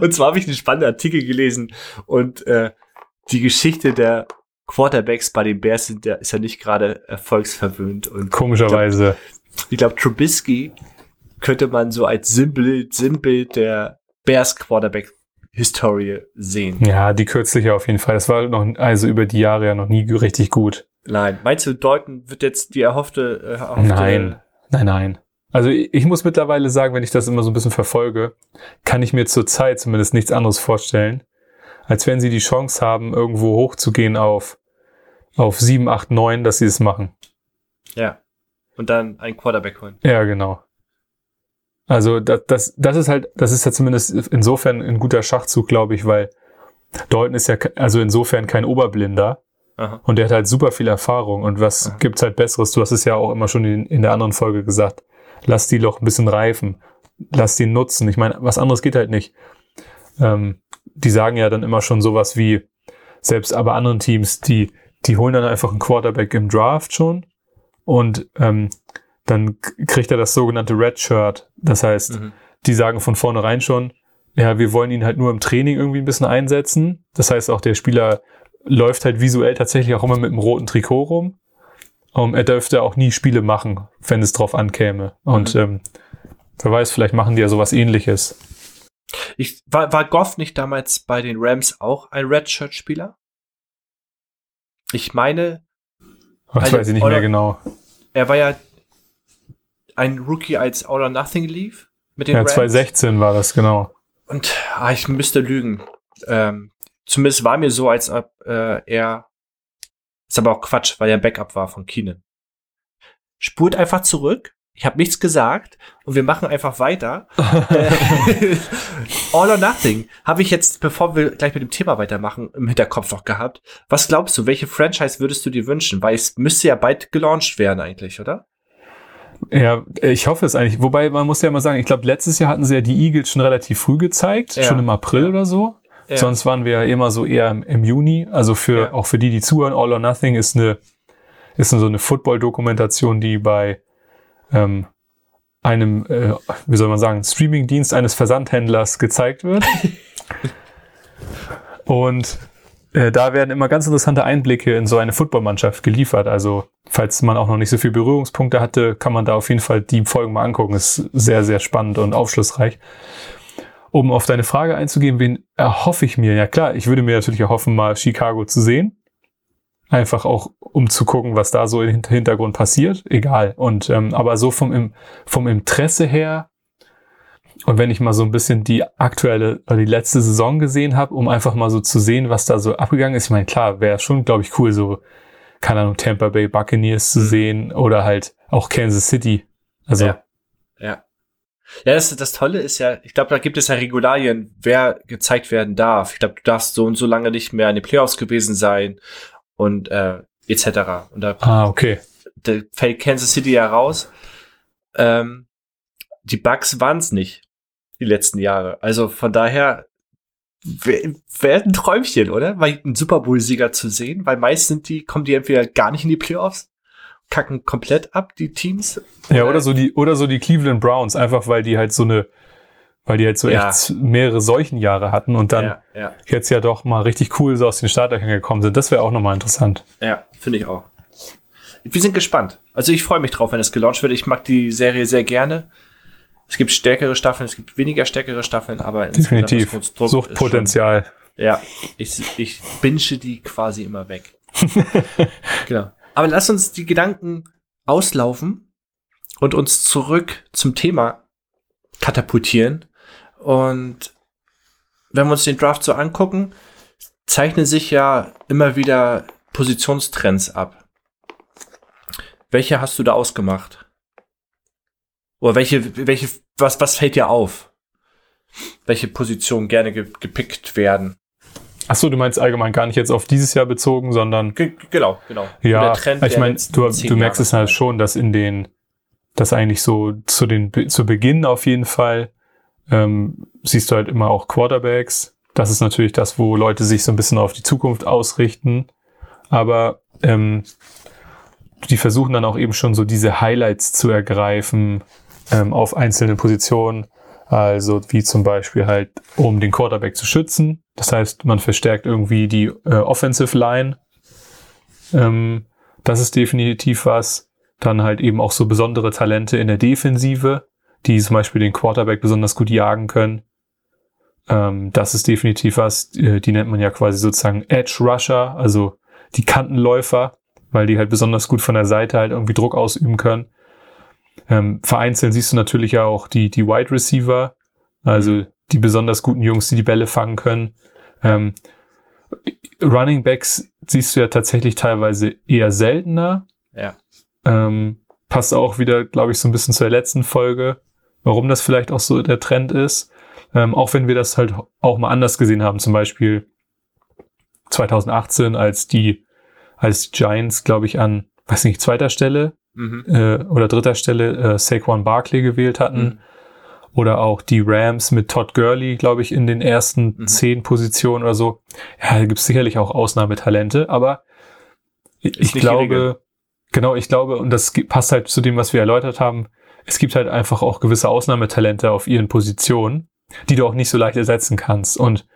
und zwar habe ich einen spannenden Artikel gelesen und äh, die Geschichte der Quarterbacks bei den Bears sind ja, ist ja nicht gerade erfolgsverwöhnt. Und Komischerweise. Ich glaube, glaub, Trubisky könnte man so als Sinnbild, Sinnbild der Bears Quarterback Historie sehen. Ja, die kürzliche auf jeden Fall. Das war noch, also über die Jahre ja noch nie richtig gut. Nein. Meinst du, Deuten wird jetzt die erhoffte, äh, erhoffte Nein, nein, nein. Also ich muss mittlerweile sagen, wenn ich das immer so ein bisschen verfolge, kann ich mir zur Zeit zumindest nichts anderes vorstellen, als wenn sie die Chance haben, irgendwo hochzugehen auf auf 7, 8, 9, dass sie es machen. Ja. Und dann einen Quarterback holen. Ja, genau. Also das, das, das ist halt, das ist ja zumindest insofern ein guter Schachzug, glaube ich, weil Dalton ist ja also insofern kein Oberblinder. Aha. Und der hat halt super viel Erfahrung. Und was Aha. gibt's halt Besseres? Du hast es ja auch immer schon in, in der anderen Folge gesagt. Lass die doch ein bisschen reifen. Lass die nutzen. Ich meine, was anderes geht halt nicht. Ähm, die sagen ja dann immer schon sowas wie, selbst aber anderen Teams, die die holen dann einfach einen Quarterback im Draft schon und ähm, dann kriegt er das sogenannte Red Shirt. Das heißt, mhm. die sagen von vornherein schon, ja, wir wollen ihn halt nur im Training irgendwie ein bisschen einsetzen. Das heißt, auch der Spieler läuft halt visuell tatsächlich auch immer mit einem roten Trikot rum. Um, er dürfte auch nie Spiele machen, wenn es drauf ankäme. Und mhm. ähm, wer weiß, vielleicht machen die ja sowas ähnliches. Ich, war, war Goff nicht damals bei den Rams auch ein Redshirt-Spieler? Ich meine. Das weiß ich nicht mehr genau. Er war ja ein Rookie als All or Nothing lief mit den Ja, Rams. 2016 war das, genau. Und ah, ich müsste lügen. Ähm, zumindest war mir so, als ob äh, er. Ist aber auch Quatsch, weil er Backup war von Keenan. Spurt einfach zurück Ich habe nichts gesagt und wir machen einfach weiter. Äh, All or Nothing habe ich jetzt, bevor wir gleich mit dem Thema weitermachen, im Hinterkopf noch gehabt. Was glaubst du, welche Franchise würdest du dir wünschen? Weil es müsste ja bald gelauncht werden eigentlich, oder? Ja, ich hoffe es eigentlich. Wobei man muss ja mal sagen, ich glaube, letztes Jahr hatten sie ja die Eagles schon relativ früh gezeigt, Ja. schon im April Ja. oder so. Ja. Sonst waren wir ja immer so eher im, im Juni. Also für auch für die, die zuhören, All or Nothing ist eine ist so eine Football-Dokumentation, die bei ähm, einem, äh, wie soll man sagen, Streaming-Dienst eines Versandhändlers gezeigt wird. Und da werden immer ganz interessante Einblicke in so eine Footballmannschaft geliefert. Also, falls man auch noch nicht so viele Berührungspunkte hatte, kann man da auf jeden Fall die Folgen mal angucken. Ist sehr, sehr spannend und aufschlussreich. Um auf deine Frage einzugehen, wen erhoffe ich mir? Ja klar, ich würde mir natürlich erhoffen, mal Chicago zu sehen. Einfach auch, um zu gucken, was da so im Hinter- Hintergrund passiert. Egal. Und ähm, aber so vom, vom Interesse her und wenn ich mal so ein bisschen die aktuelle oder die letzte Saison gesehen habe, um einfach mal so zu sehen, was da so abgegangen ist. Ich meine, klar, wäre schon, glaube ich, cool, so, keine Ahnung, Tampa Bay Buccaneers zu Mhm. sehen oder halt auch Kansas City. Also, Ja. Ja. Ja, das, das Tolle ist ja, ich glaube, da gibt es ja Regularien, wer gezeigt werden darf. Ich glaube, du darfst so und so lange nicht mehr in den Playoffs gewesen sein und äh, etc. Und da, ah, okay. da fällt Kansas City ja raus. Ähm, die Bucks waren es nicht, die letzten Jahre. Also von daher wäre wär ein Träumchen, oder? Weil einen Super Bowl-Sieger zu sehen, weil meist sind die, kommen die entweder gar nicht in die Playoffs, kacken komplett ab, die Teams. Ja, oder so die, oder so die Cleveland Browns, einfach weil die halt so eine, weil die halt so Ja. echt mehrere Seuchenjahre hatten und dann ja, ja. jetzt ja doch mal richtig cool so aus den Startlöchern gekommen sind. Das wäre auch nochmal interessant. Ja, finde ich auch. Wir sind gespannt. Also ich freue mich drauf, wenn es gelauncht wird. Ich mag die Serie sehr gerne. Es gibt stärkere Staffeln, es gibt weniger stärkere Staffeln, aber Definitiv. Konstrukt Suchtpotenzial. Schon, ja, ich, ich binsche die quasi immer weg. genau. Aber lass uns die Gedanken auslaufen und uns zurück zum Thema katapultieren. Und wenn wir uns den Draft so angucken, zeichnen sich ja immer wieder Positionstrends ab. Welche hast du da ausgemacht? Oder welche, welche, was, was fällt dir auf? Welche Positionen gerne ge gepickt werden? Ach so, du meinst allgemein gar nicht jetzt auf dieses Jahr bezogen, sondern Ge genau, genau. Ja, Trend ich meine, du, du merkst Jahre es halt schon, dass in den, dass eigentlich so zu den zu Beginn auf jeden Fall ähm, siehst du halt immer auch Quarterbacks. Das ist natürlich das, wo Leute sich so ein bisschen auf die Zukunft ausrichten. Aber ähm, die versuchen dann auch eben schon so diese Highlights zu ergreifen ähm, auf einzelnen Positionen. Also wie zum Beispiel halt, um den Quarterback zu schützen. Das heißt, man verstärkt irgendwie die äh, Offensive Line. Ähm, das ist definitiv was. Dann halt eben auch so besondere Talente in der Defensive, die zum Beispiel den Quarterback besonders gut jagen können. Ähm, das ist definitiv was. Äh, Die nennt man ja quasi sozusagen Edge Rusher, also die Kantenläufer, weil die halt besonders gut von der Seite halt irgendwie Druck ausüben können. Ähm, vereinzelt siehst du natürlich ja auch die, die Wide Receiver, also die besonders guten Jungs, die die Bälle fangen können. Ähm, Running Backs siehst du ja tatsächlich teilweise eher seltener. Ja. Ähm, passt auch wieder, glaube ich, so ein bisschen zur letzten Folge, warum das vielleicht auch so der Trend ist. Ähm, auch wenn wir das halt auch mal anders gesehen haben, zum Beispiel 2018, als die, als die Giants, glaube ich, an, weiß nicht, zweiter Stelle Mhm. äh, oder dritter Stelle äh, Saquon Barkley gewählt hatten. Mhm. Oder auch die Rams mit Todd Gurley, glaube ich, in den ersten Mhm. zehn Positionen oder so. Ja, da gibt es sicherlich auch Ausnahmetalente, aber ich, ich glaube, genau, ich glaube, und das passt halt zu dem, was wir erläutert haben, es gibt halt einfach auch gewisse Ausnahmetalente auf ihren Positionen, die du auch nicht so leicht ersetzen kannst. Und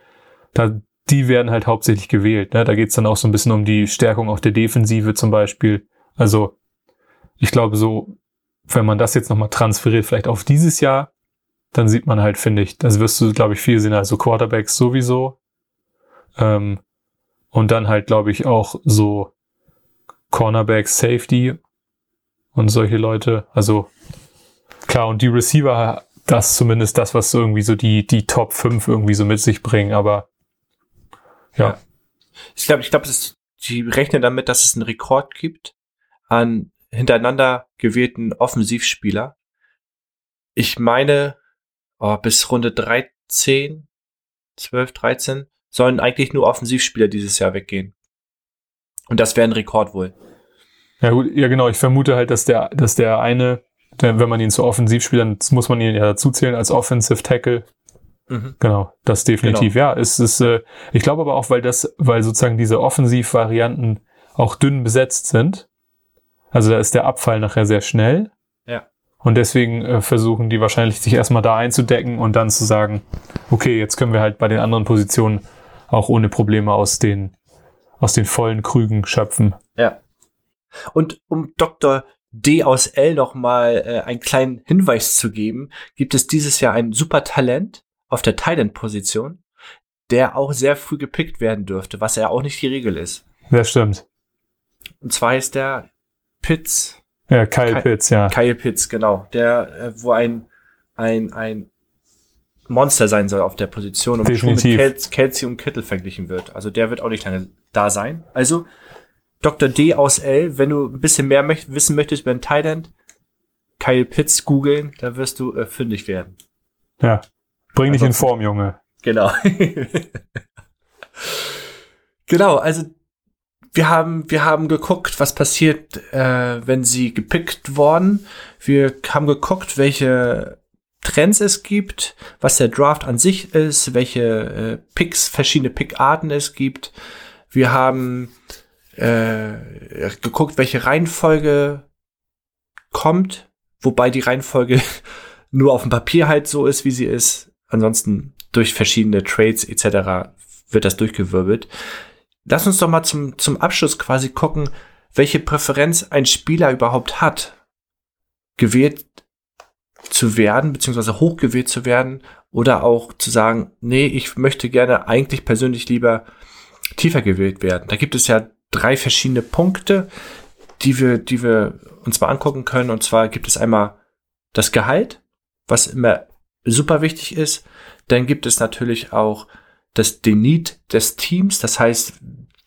da, die werden halt hauptsächlich gewählt. Ne? Da geht's dann auch so ein bisschen um die Stärkung auch der Defensive zum Beispiel. Also ich glaube so, wenn man das jetzt nochmal transferiert, vielleicht auf dieses Jahr, dann sieht man halt, finde ich, das wirst du, glaube ich, viel sehen, also Quarterbacks sowieso. Ähm, und dann halt, glaube ich, auch so Cornerbacks, Safety und solche Leute. Also klar, und die Receiver, das zumindest das, was so irgendwie so die, die Top 5 irgendwie so mit sich bringen, aber ja. Ich glaube, ich glaube, die rechnen damit, dass es einen Rekord gibt an hintereinander gewählten Offensivspieler. Ich meine, oh, bis Runde 13, 12, 13 sollen eigentlich nur Offensivspieler dieses Jahr weggehen. Und das wäre ein Rekord wohl. Ja, gut, ja, genau. Ich vermute halt, dass der, dass der eine, wenn man ihn zu Offensivspielern, muss man ihn ja dazu zählen als Offensive Tackle. Mhm. Genau, das definitiv. Genau. Ja, es ist, äh, ich glaube aber auch, weil das, weil sozusagen diese Offensivvarianten auch dünn besetzt sind. Also da ist der Abfall nachher sehr schnell. Ja. Und deswegen äh, versuchen die wahrscheinlich sich erstmal da einzudecken und dann zu sagen, okay, jetzt können wir halt bei den anderen Positionen auch ohne Probleme aus den, aus den vollen Krügen schöpfen. Ja. Und um Dr. D aus L nochmal äh, einen kleinen Hinweis zu geben, gibt es dieses Jahr ein super Talent auf der Thailand-Position, der auch sehr früh gepickt werden dürfte, was ja auch nicht die Regel ist. Das stimmt. Und zwar ist der Pitts. Ja, Kyle Ky Pitts, ja. Kyle Pitts, genau. Der, äh, wo ein, ein, ein Monster sein soll auf der Position und schon mit Kelsey und Kittel verglichen wird. Also der wird auch nicht lange da sein. Also Dr. D aus L, wenn du ein bisschen mehr möcht wissen möchtest über den Thailand, Kyle Pitts googeln, da wirst du äh, fündig werden. Ja. Bring dich in Form, Junge. Genau. genau, also wir haben, wir haben geguckt, was passiert, äh, wenn sie gepickt worden. Wir haben geguckt, welche Trends es gibt, was der Draft an sich ist, welche äh, Picks, verschiedene Pickarten es gibt. Wir haben äh, geguckt, welche Reihenfolge kommt, wobei die Reihenfolge nur auf dem Papier halt so ist, wie sie ist. Ansonsten durch verschiedene Trades etc. wird das durchgewirbelt. Lass uns doch mal zum, zum Abschluss quasi gucken, welche Präferenz ein Spieler überhaupt hat, gewählt zu werden, beziehungsweise hochgewählt zu werden oder auch zu sagen, nee, ich möchte gerne eigentlich persönlich lieber tiefer gewählt werden. Da gibt es ja drei verschiedene Punkte, die wir, die wir uns mal angucken können. Und zwar gibt es einmal das Gehalt, was immer super wichtig ist. Dann gibt es natürlich auch das den Need des Teams. Das heißt,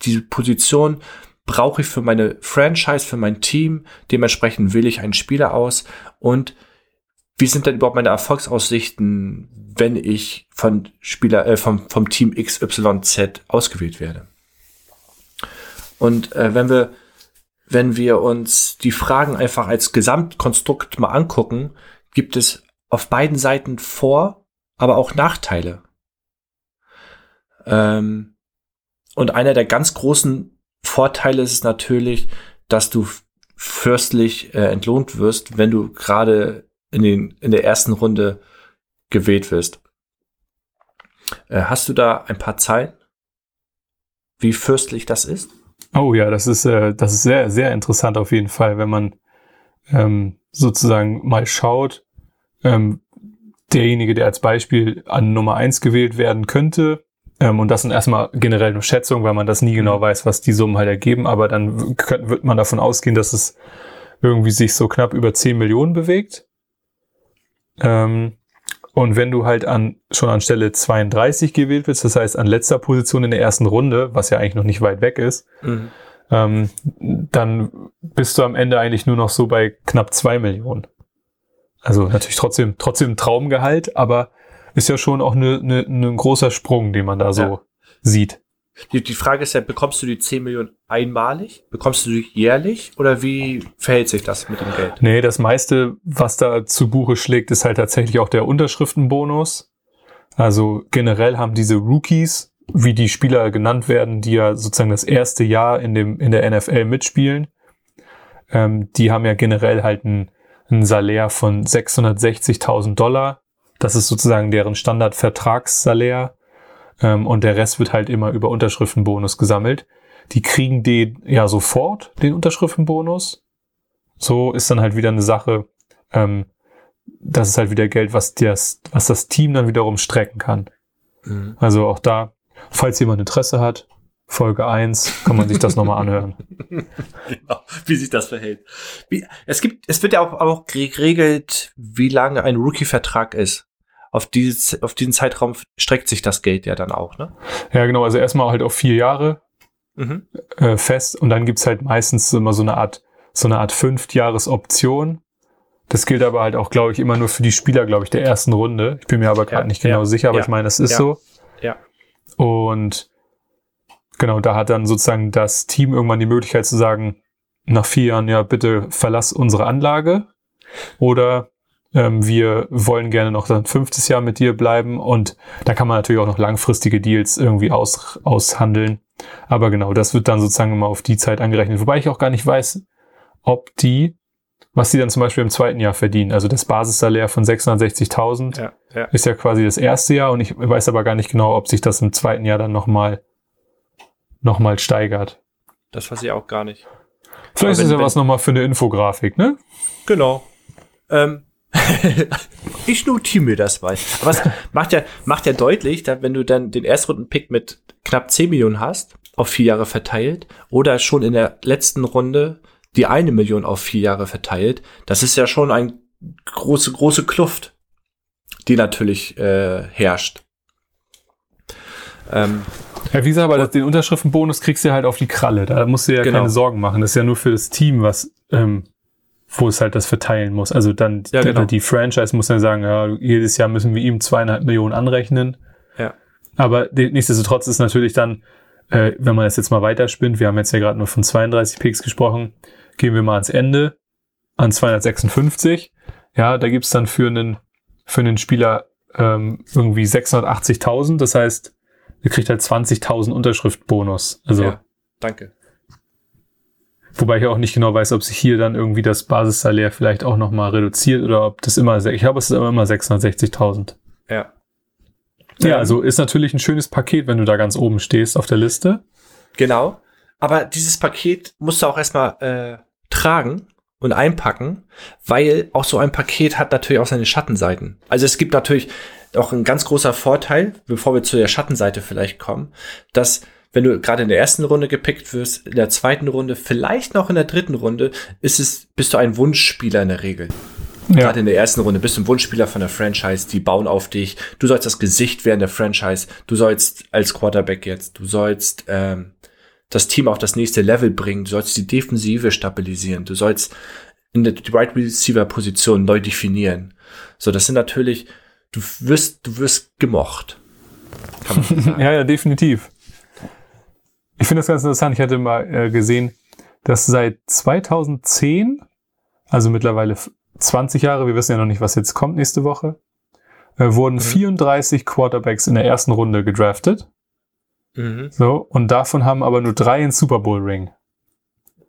diese Position brauche ich für meine Franchise, für mein Team. Dementsprechend wähle ich einen Spieler aus. Und wie sind denn überhaupt meine Erfolgsaussichten, wenn ich von Spieler, äh, vom, vom Team XYZ ausgewählt werde? Und äh, wenn wir, wenn wir uns die Fragen einfach als Gesamtkonstrukt mal angucken, gibt es auf beiden Seiten Vor-, aber auch Nachteile. Ähm, und einer der ganz großen Vorteile ist es natürlich, dass du fürstlich äh, entlohnt wirst, wenn du gerade in, in der ersten Runde gewählt wirst. Äh, hast du da ein paar Zahlen, wie fürstlich das ist? Oh ja, das ist, äh, das ist sehr, sehr interessant auf jeden Fall, wenn man ähm, sozusagen mal schaut, ähm, derjenige, der als Beispiel an Nummer eins gewählt werden könnte, ähm, und das sind erstmal generell nur Schätzungen, weil man das nie genau mhm. weiß, was die Summen halt ergeben, aber dann wird man davon ausgehen, dass es irgendwie sich so knapp über 10 Millionen bewegt. Ähm, und wenn du halt an, schon an Stelle 32 gewählt wirst, das heißt an letzter Position in der ersten Runde, was ja eigentlich noch nicht weit weg ist, mhm. ähm, dann bist du am Ende eigentlich nur noch so bei knapp zwei Millionen. Also natürlich trotzdem, trotzdem Traumgehalt, aber ist ja schon auch ne, ne, ne ein großer Sprung, den man da so ja. sieht. Die, die Frage ist ja, bekommst du die 10 Millionen einmalig? Bekommst du die jährlich? Oder wie verhält sich das mit dem Geld? Nee, das meiste, was da zu Buche schlägt, ist halt tatsächlich auch der Unterschriftenbonus. Also generell haben diese Rookies, wie die Spieler genannt werden, die ja sozusagen das erste Jahr in, dem, in der NFL mitspielen, ähm, die haben ja generell halt ein, ein Salär von 660.000 Dollar. Das ist sozusagen deren Standardvertragssalär ähm, und der Rest wird halt immer über Unterschriftenbonus gesammelt. Die kriegen den ja sofort, den Unterschriftenbonus. So ist dann halt wieder eine Sache, ähm, das ist halt wieder Geld, was, das, was das Team dann wiederum strecken kann. Mhm. Also auch da, falls jemand Interesse hat, Folge 1, kann man sich das nochmal anhören. Genau, wie sich das verhält. Wie, es gibt, es wird ja auch, auch geregelt, wie lange ein Rookie-Vertrag ist auf, dieses, auf diesen Zeitraum streckt sich das Geld ja dann auch, ne? Ja, genau. Also erstmal halt auf vier Jahre mhm. äh, fest und dann gibt's halt meistens immer so eine Art so eine Art Fünftjahresoption. Das gilt aber halt auch, glaube ich, immer nur für die Spieler, glaube ich, der ersten Runde. Ich bin mir aber gerade Ja, nicht genau ja, sicher, aber ja, ich meine, das ist so. Ja. Und genau, da hat dann sozusagen das Team irgendwann die Möglichkeit zu sagen, nach vier Jahren, ja, bitte verlass unsere Anlage. Oder ähm, wir wollen gerne noch ein fünftes Jahr mit dir bleiben. Und da kann man natürlich auch noch langfristige Deals irgendwie aus, aushandeln. Aber genau, das wird dann sozusagen immer auf die Zeit angerechnet. Wobei ich auch gar nicht weiß, ob die, was die dann zum Beispiel im zweiten Jahr verdienen. Also das Basissalär von 660.000 Ja, ja. ist ja quasi das erste Jahr und ich weiß aber gar nicht genau, ob sich das im zweiten Jahr dann nochmal noch mal steigert. Das weiß ich auch gar nicht. Vielleicht wenn- ist ja was nochmal für eine Infografik, ne? Genau. Ähm, ich notiere mir das mal. Aber es macht ja, macht ja deutlich, dass wenn du dann den Erstrunden-Pick mit knapp 10 Millionen hast, auf vier Jahre verteilt, oder schon in der letzten Runde die eine Million auf vier Jahre verteilt, das ist ja schon eine große, große Kluft, die natürlich äh, herrscht. Ähm, Ja, wie gesagt, aber den Unterschriftenbonus kriegst du halt auf die Kralle. Da musst du ja Genau. keine Sorgen machen. Das ist ja nur für das Team, was, ähm, wo es halt das verteilen muss. Also dann Ja, genau. die Franchise muss dann sagen, ja, jedes Jahr müssen wir ihm zweieinhalb Millionen anrechnen. Ja. Aber de- nichtsdestotrotz ist natürlich dann, äh, wenn man das jetzt mal weiterspinnt, wir haben jetzt ja gerade nur von 32 Picks gesprochen, gehen wir mal ans Ende, an 256. Ja, da gibt's dann für einen, für einen Spieler ähm, irgendwie 680.000. Das heißt, er kriegt halt 20.000 Unterschriftbonus. Also, ja, danke. Wobei ich auch nicht genau weiß, ob sich hier dann irgendwie das Basissalär vielleicht auch nochmal reduziert oder ob das immer, ich glaube, es ist aber immer 660.000. Ja. Ja, also ist natürlich ein schönes Paket, wenn du da ganz oben stehst auf der Liste. Genau. Aber dieses Paket musst du auch erstmal äh, tragen und einpacken, weil auch so ein Paket hat natürlich auch seine Schattenseiten. Also es gibt natürlich auch ein ganz großer Vorteil, bevor wir zu der Schattenseite vielleicht kommen, dass wenn du gerade in der ersten Runde gepickt wirst, in der zweiten Runde, vielleicht noch in der dritten Runde, ist es, bist du ein Wunschspieler in der Regel. Ja, Gerade in der ersten Runde bist du ein Wunschspieler von der Franchise, die bauen auf dich. Du sollst das Gesicht werden der Franchise. Du sollst als Quarterback jetzt, du sollst ähm, das Team auf das nächste Level bringen. Du sollst die Defensive stabilisieren. Du sollst in der die Right Receiver Position neu definieren. So, das sind natürlich, du wirst, du wirst gemocht. Ja, ja, definitiv. Ich finde das ganz interessant. Ich hatte mal äh, gesehen, dass seit 2010, also mittlerweile f- 20 Jahre, wir wissen ja noch nicht, was jetzt kommt nächste Woche, äh, wurden 34 Quarterbacks in der ersten Runde gedraftet. mhm. So, und davon haben aber nur drei einen Super Bowl Ring.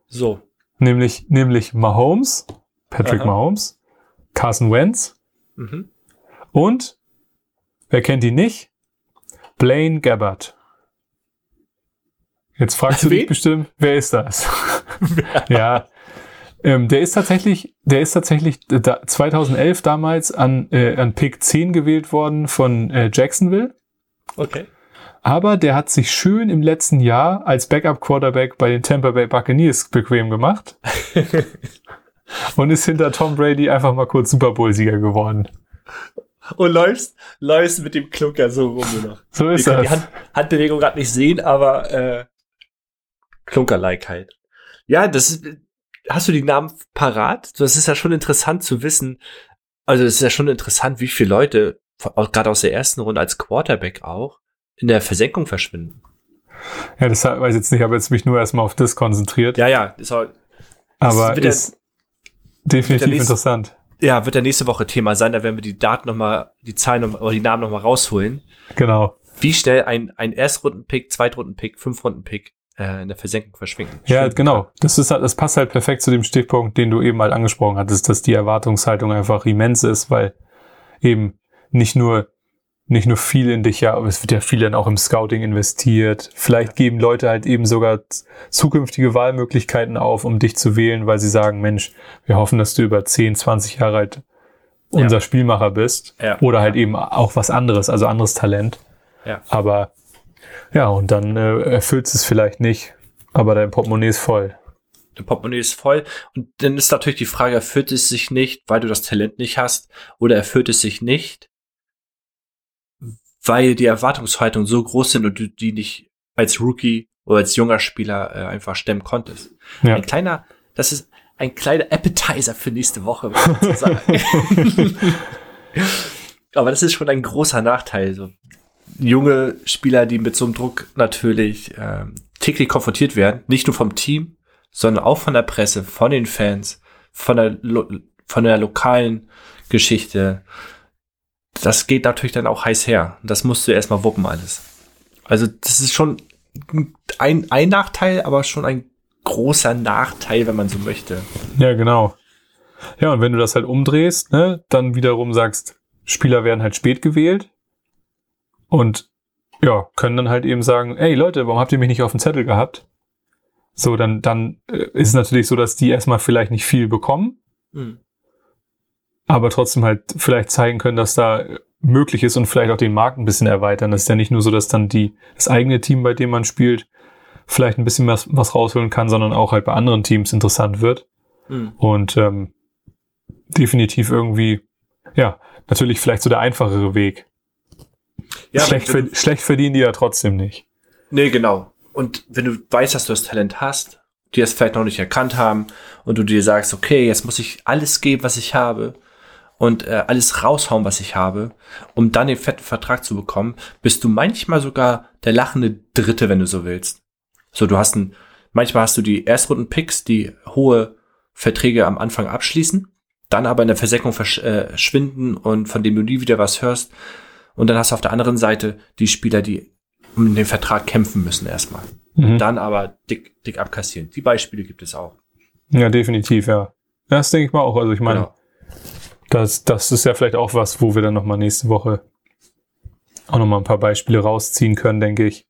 So. Nämlich, nämlich Mahomes, Patrick Aha. Mahomes, Carson Wentz Mhm. und, wer kennt ihn nicht? Blaine Gabbard. Jetzt fragst du Wen? dich bestimmt, wer ist das? ja, ähm, der ist tatsächlich, der ist tatsächlich da, 2011 damals an, äh, an Pick 10 gewählt worden von äh, Jacksonville. Okay. Aber der hat sich schön im letzten Jahr als Backup-Quarterback bei den Tampa Bay Buccaneers bequem gemacht. und ist hinter Tom Brady einfach mal kurz Super Bowl-Sieger geworden. Und läufst, läufst mit dem Klunker so rum noch. So Wir ist die das. Hand, Handbewegung gerade nicht sehen, aber äh, Klunker-like halt. Ja, das ist, hast du die Namen parat? Das ist ja schon interessant zu wissen. Also es ist ja schon interessant, wie viele Leute, gerade aus der ersten Runde als Quarterback auch, in der Versenkung verschwinden. Ja, das weiß ich jetzt nicht, aber jetzt mich nur erstmal auf das konzentriert. Ja, ja, ist auch, aber wird der- ist definitiv nächste- interessant. ja, wird der nächste Woche Thema sein, da werden wir die Daten nochmal, die Zahlen noch, oder die Namen nochmal rausholen. Genau. Wie schnell ein, ein Erstrunden-Pick, Zweitrunden-Pick, Fünfrunden-Pick in der Versenkung verschwinden. Ja, genau. Das ist halt, das passt halt perfekt zu dem Stichpunkt, den du eben halt angesprochen hattest, dass die Erwartungshaltung einfach immens ist, weil eben nicht nur nicht nur viel in dich, ja, aber es wird ja viel dann auch im Scouting investiert. Vielleicht geben Leute halt eben sogar zukünftige Wahlmöglichkeiten auf, um dich zu wählen, weil sie sagen, Mensch, wir hoffen, dass du über 10, 20 Jahre alt unser Spielmacher bist. Ja. Oder halt eben auch was anderes, also anderes Talent. Ja. Aber ja, und dann äh, erfüllt es vielleicht nicht, aber dein Portemonnaie ist voll. Dein Portemonnaie ist voll. Und dann ist natürlich die Frage, erfüllt es sich nicht, weil du das Talent nicht hast, oder erfüllt es sich nicht, weil die Erwartungshaltungen so groß sind und du die nicht als Rookie oder als junger Spieler äh, einfach stemmen konntest. Ja. Ein kleiner, das ist ein kleiner Appetizer für nächste Woche, sozusagen. Aber das ist schon ein großer Nachteil. So junge Spieler, die mit so einem Druck natürlich ähm, täglich konfrontiert werden, nicht nur vom Team, sondern auch von der Presse, von den Fans, von der, Lo von der lokalen Geschichte. Das geht natürlich dann auch heiß her. Das musst du erstmal wuppen alles. Also das ist schon ein, ein Nachteil, aber schon ein großer Nachteil, wenn man so möchte. Ja, genau. Ja, und wenn du das halt umdrehst, ne, dann wiederum sagst, Spieler werden halt spät gewählt und ja, können dann halt eben sagen, ey Leute, warum habt ihr mich nicht auf dem Zettel gehabt? So, dann, dann äh, ist es natürlich so, dass die erstmal vielleicht nicht viel bekommen, mhm. aber trotzdem halt vielleicht zeigen können, dass da möglich ist und vielleicht auch den Markt ein bisschen erweitern. Das ist ja nicht nur so, dass dann die, das eigene Team, bei dem man spielt, vielleicht ein bisschen was, was rausholen kann, sondern auch halt bei anderen Teams interessant wird. Mhm. Und ähm, definitiv irgendwie, ja, natürlich vielleicht so der einfachere Weg. Ja, schlecht, für, schlecht verdienen die ja trotzdem nicht. Nee, genau. Und wenn du weißt, dass du das Talent hast, die es vielleicht noch nicht erkannt haben und du dir sagst, okay, jetzt muss ich alles geben, was ich habe und äh, alles raushauen, was ich habe, um dann den fetten Vertrag zu bekommen, bist du manchmal sogar der lachende Dritte, wenn du so willst. So, du hast ein, manchmal hast du die Erstrunden-Picks, die hohe Verträge am Anfang abschließen, dann aber in der Versenkung verschwinden äh, und von dem du nie wieder was hörst. Und dann hast du auf der anderen Seite die Spieler, die um den Vertrag kämpfen müssen erstmal. Mhm. Dann aber dick, dick abkassieren. Die Beispiele gibt es auch. Ja, definitiv, ja. Das denke ich mal auch. Also ich meine, genau. das, das ist ja vielleicht auch was, wo wir dann nochmal nächste Woche auch nochmal ein paar Beispiele rausziehen können, denke ich.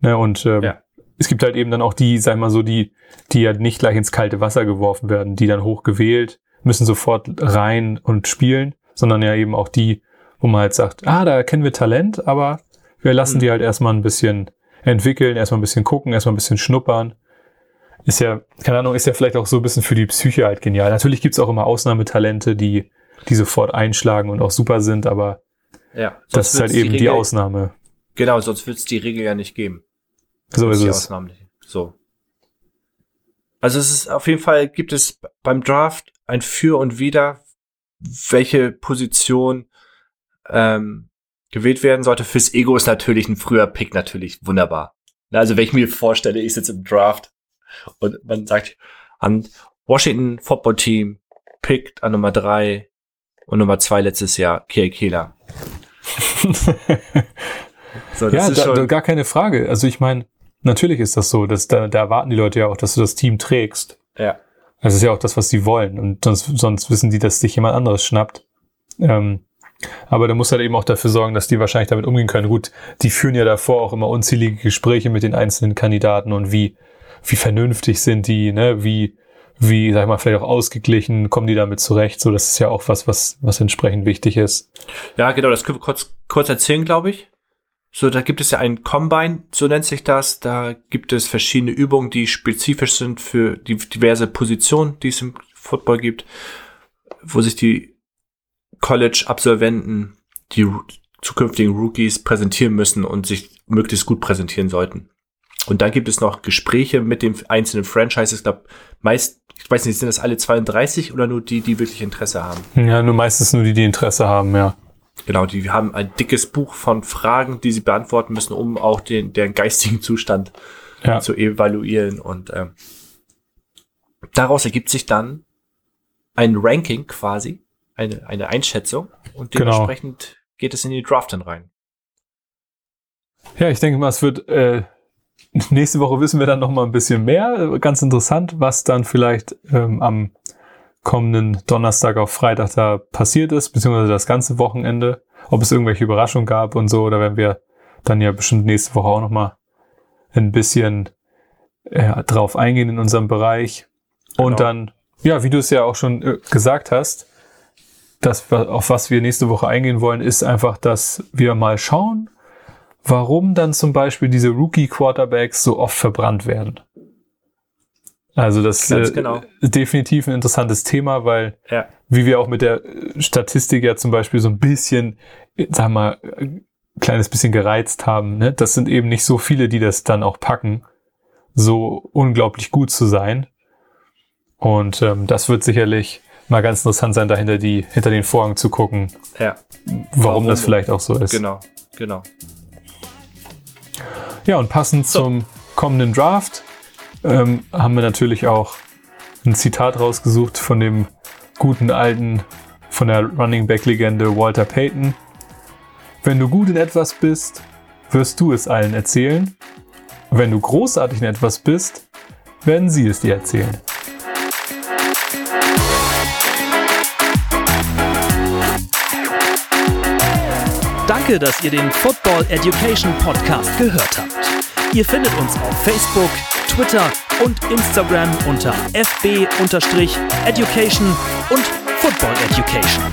Ne, und ähm, ja es gibt halt eben dann auch die, sag mal so, die, die ja nicht gleich ins kalte Wasser geworfen werden, die dann hochgewählt, müssen sofort rein und spielen, sondern ja eben auch die, wo man halt sagt, ah, da kennen wir Talent, aber wir lassen mhm. die halt erstmal ein bisschen entwickeln, erstmal ein bisschen gucken, erstmal ein bisschen schnuppern. Ist ja, keine Ahnung, ist ja vielleicht auch so ein bisschen für die Psyche halt genial. Natürlich gibt's auch immer Ausnahmetalente, die, die sofort einschlagen und auch super sind, aber ja, das ist halt eben die, die Ausnahme. Genau, sonst wird es die Regel ja nicht geben. So ist es. So. Also es ist auf jeden Fall gibt es beim Draft ein Für und Wider, welche Position ähm, gewählt werden sollte. Fürs Ego ist natürlich ein früher Pick natürlich wunderbar. Also wenn ich mir vorstelle, ich sitze im Draft und man sagt an Washington Football Team pickt an Nummer drei und Nummer zwei letztes Jahr Kiel Kehler. so, ja, da, da, gar keine Frage. Also ich meine, Natürlich ist das so, dass da, da erwarten die Leute ja auch, dass du das Team trägst. Ja. Das ist ja auch das, was sie wollen. Und sonst, sonst wissen die, dass sich jemand anderes schnappt. Ähm, aber da muss halt eben auch dafür sorgen, dass die wahrscheinlich damit umgehen können. Gut, die führen ja davor auch immer unzählige Gespräche mit den einzelnen Kandidaten und wie, wie vernünftig sind die, ne, wie, wie, sag ich mal, vielleicht auch ausgeglichen, kommen die damit zurecht. So, das ist ja auch was, was, was entsprechend wichtig ist. Ja, genau, das können wir kurz, kurz erzählen, glaube ich. So, da gibt es ja ein Combine, so nennt sich das. Da gibt es verschiedene Übungen, die spezifisch sind für die diverse Positionen, die es im Football gibt, wo sich die College-Absolventen, die zukünftigen Rookies präsentieren müssen und sich möglichst gut präsentieren sollten. Und dann gibt es noch Gespräche mit den einzelnen Franchises. Ich glaube, meist, ich weiß nicht, sind das alle 32 oder nur die, die wirklich Interesse haben? Ja, nur meistens nur die, die Interesse haben, ja. Genau, die haben ein dickes Buch von Fragen, die sie beantworten müssen, um auch den, deren geistigen Zustand ja. zu evaluieren. Und ähm, daraus ergibt sich dann ein Ranking quasi, eine, eine Einschätzung. Und genau. dementsprechend genau. geht es in die Draft dann rein. Ja, ich denke mal, es wird äh, nächste Woche wissen wir dann noch mal ein bisschen mehr. Ganz interessant, was dann vielleicht ähm, am kommenden Donnerstag auf Freitag da passiert ist, beziehungsweise das ganze Wochenende, ob es irgendwelche Überraschungen gab und so, da werden wir dann ja bestimmt nächste Woche auch nochmal ein bisschen ja, drauf eingehen in unserem Bereich. Genau. Und dann, ja, wie du es ja auch schon äh, gesagt hast, das, auf was wir nächste Woche eingehen wollen, ist einfach, dass wir mal schauen, warum dann zum Beispiel diese Rookie-Quarterbacks so oft verbrannt werden. Also das ist äh, genau. definitiv ein interessantes Thema, weil ja. wie wir auch mit der Statistik ja zum Beispiel so ein bisschen, sag mal, ein kleines bisschen gereizt haben, ne? das sind eben nicht so viele, die das dann auch packen, so unglaublich gut zu sein. Und ähm, das wird sicherlich mal ganz interessant sein, dahinter die, hinter den Vorhang zu gucken, Ja, warum, Warum? das vielleicht auch so ist. genau, genau. Ja, und passend So. zum kommenden Draft ähm, haben wir natürlich auch ein Zitat rausgesucht von dem guten alten, von der Running Back Legende Walter Payton. Wenn du gut in etwas bist, wirst du es allen erzählen. Wenn du großartig in etwas bist, werden sie es dir erzählen. Danke, dass ihr den Football Education Podcast gehört habt. Ihr findet uns auf Facebook, Twitter und Instagram unter fb-education und Football Education.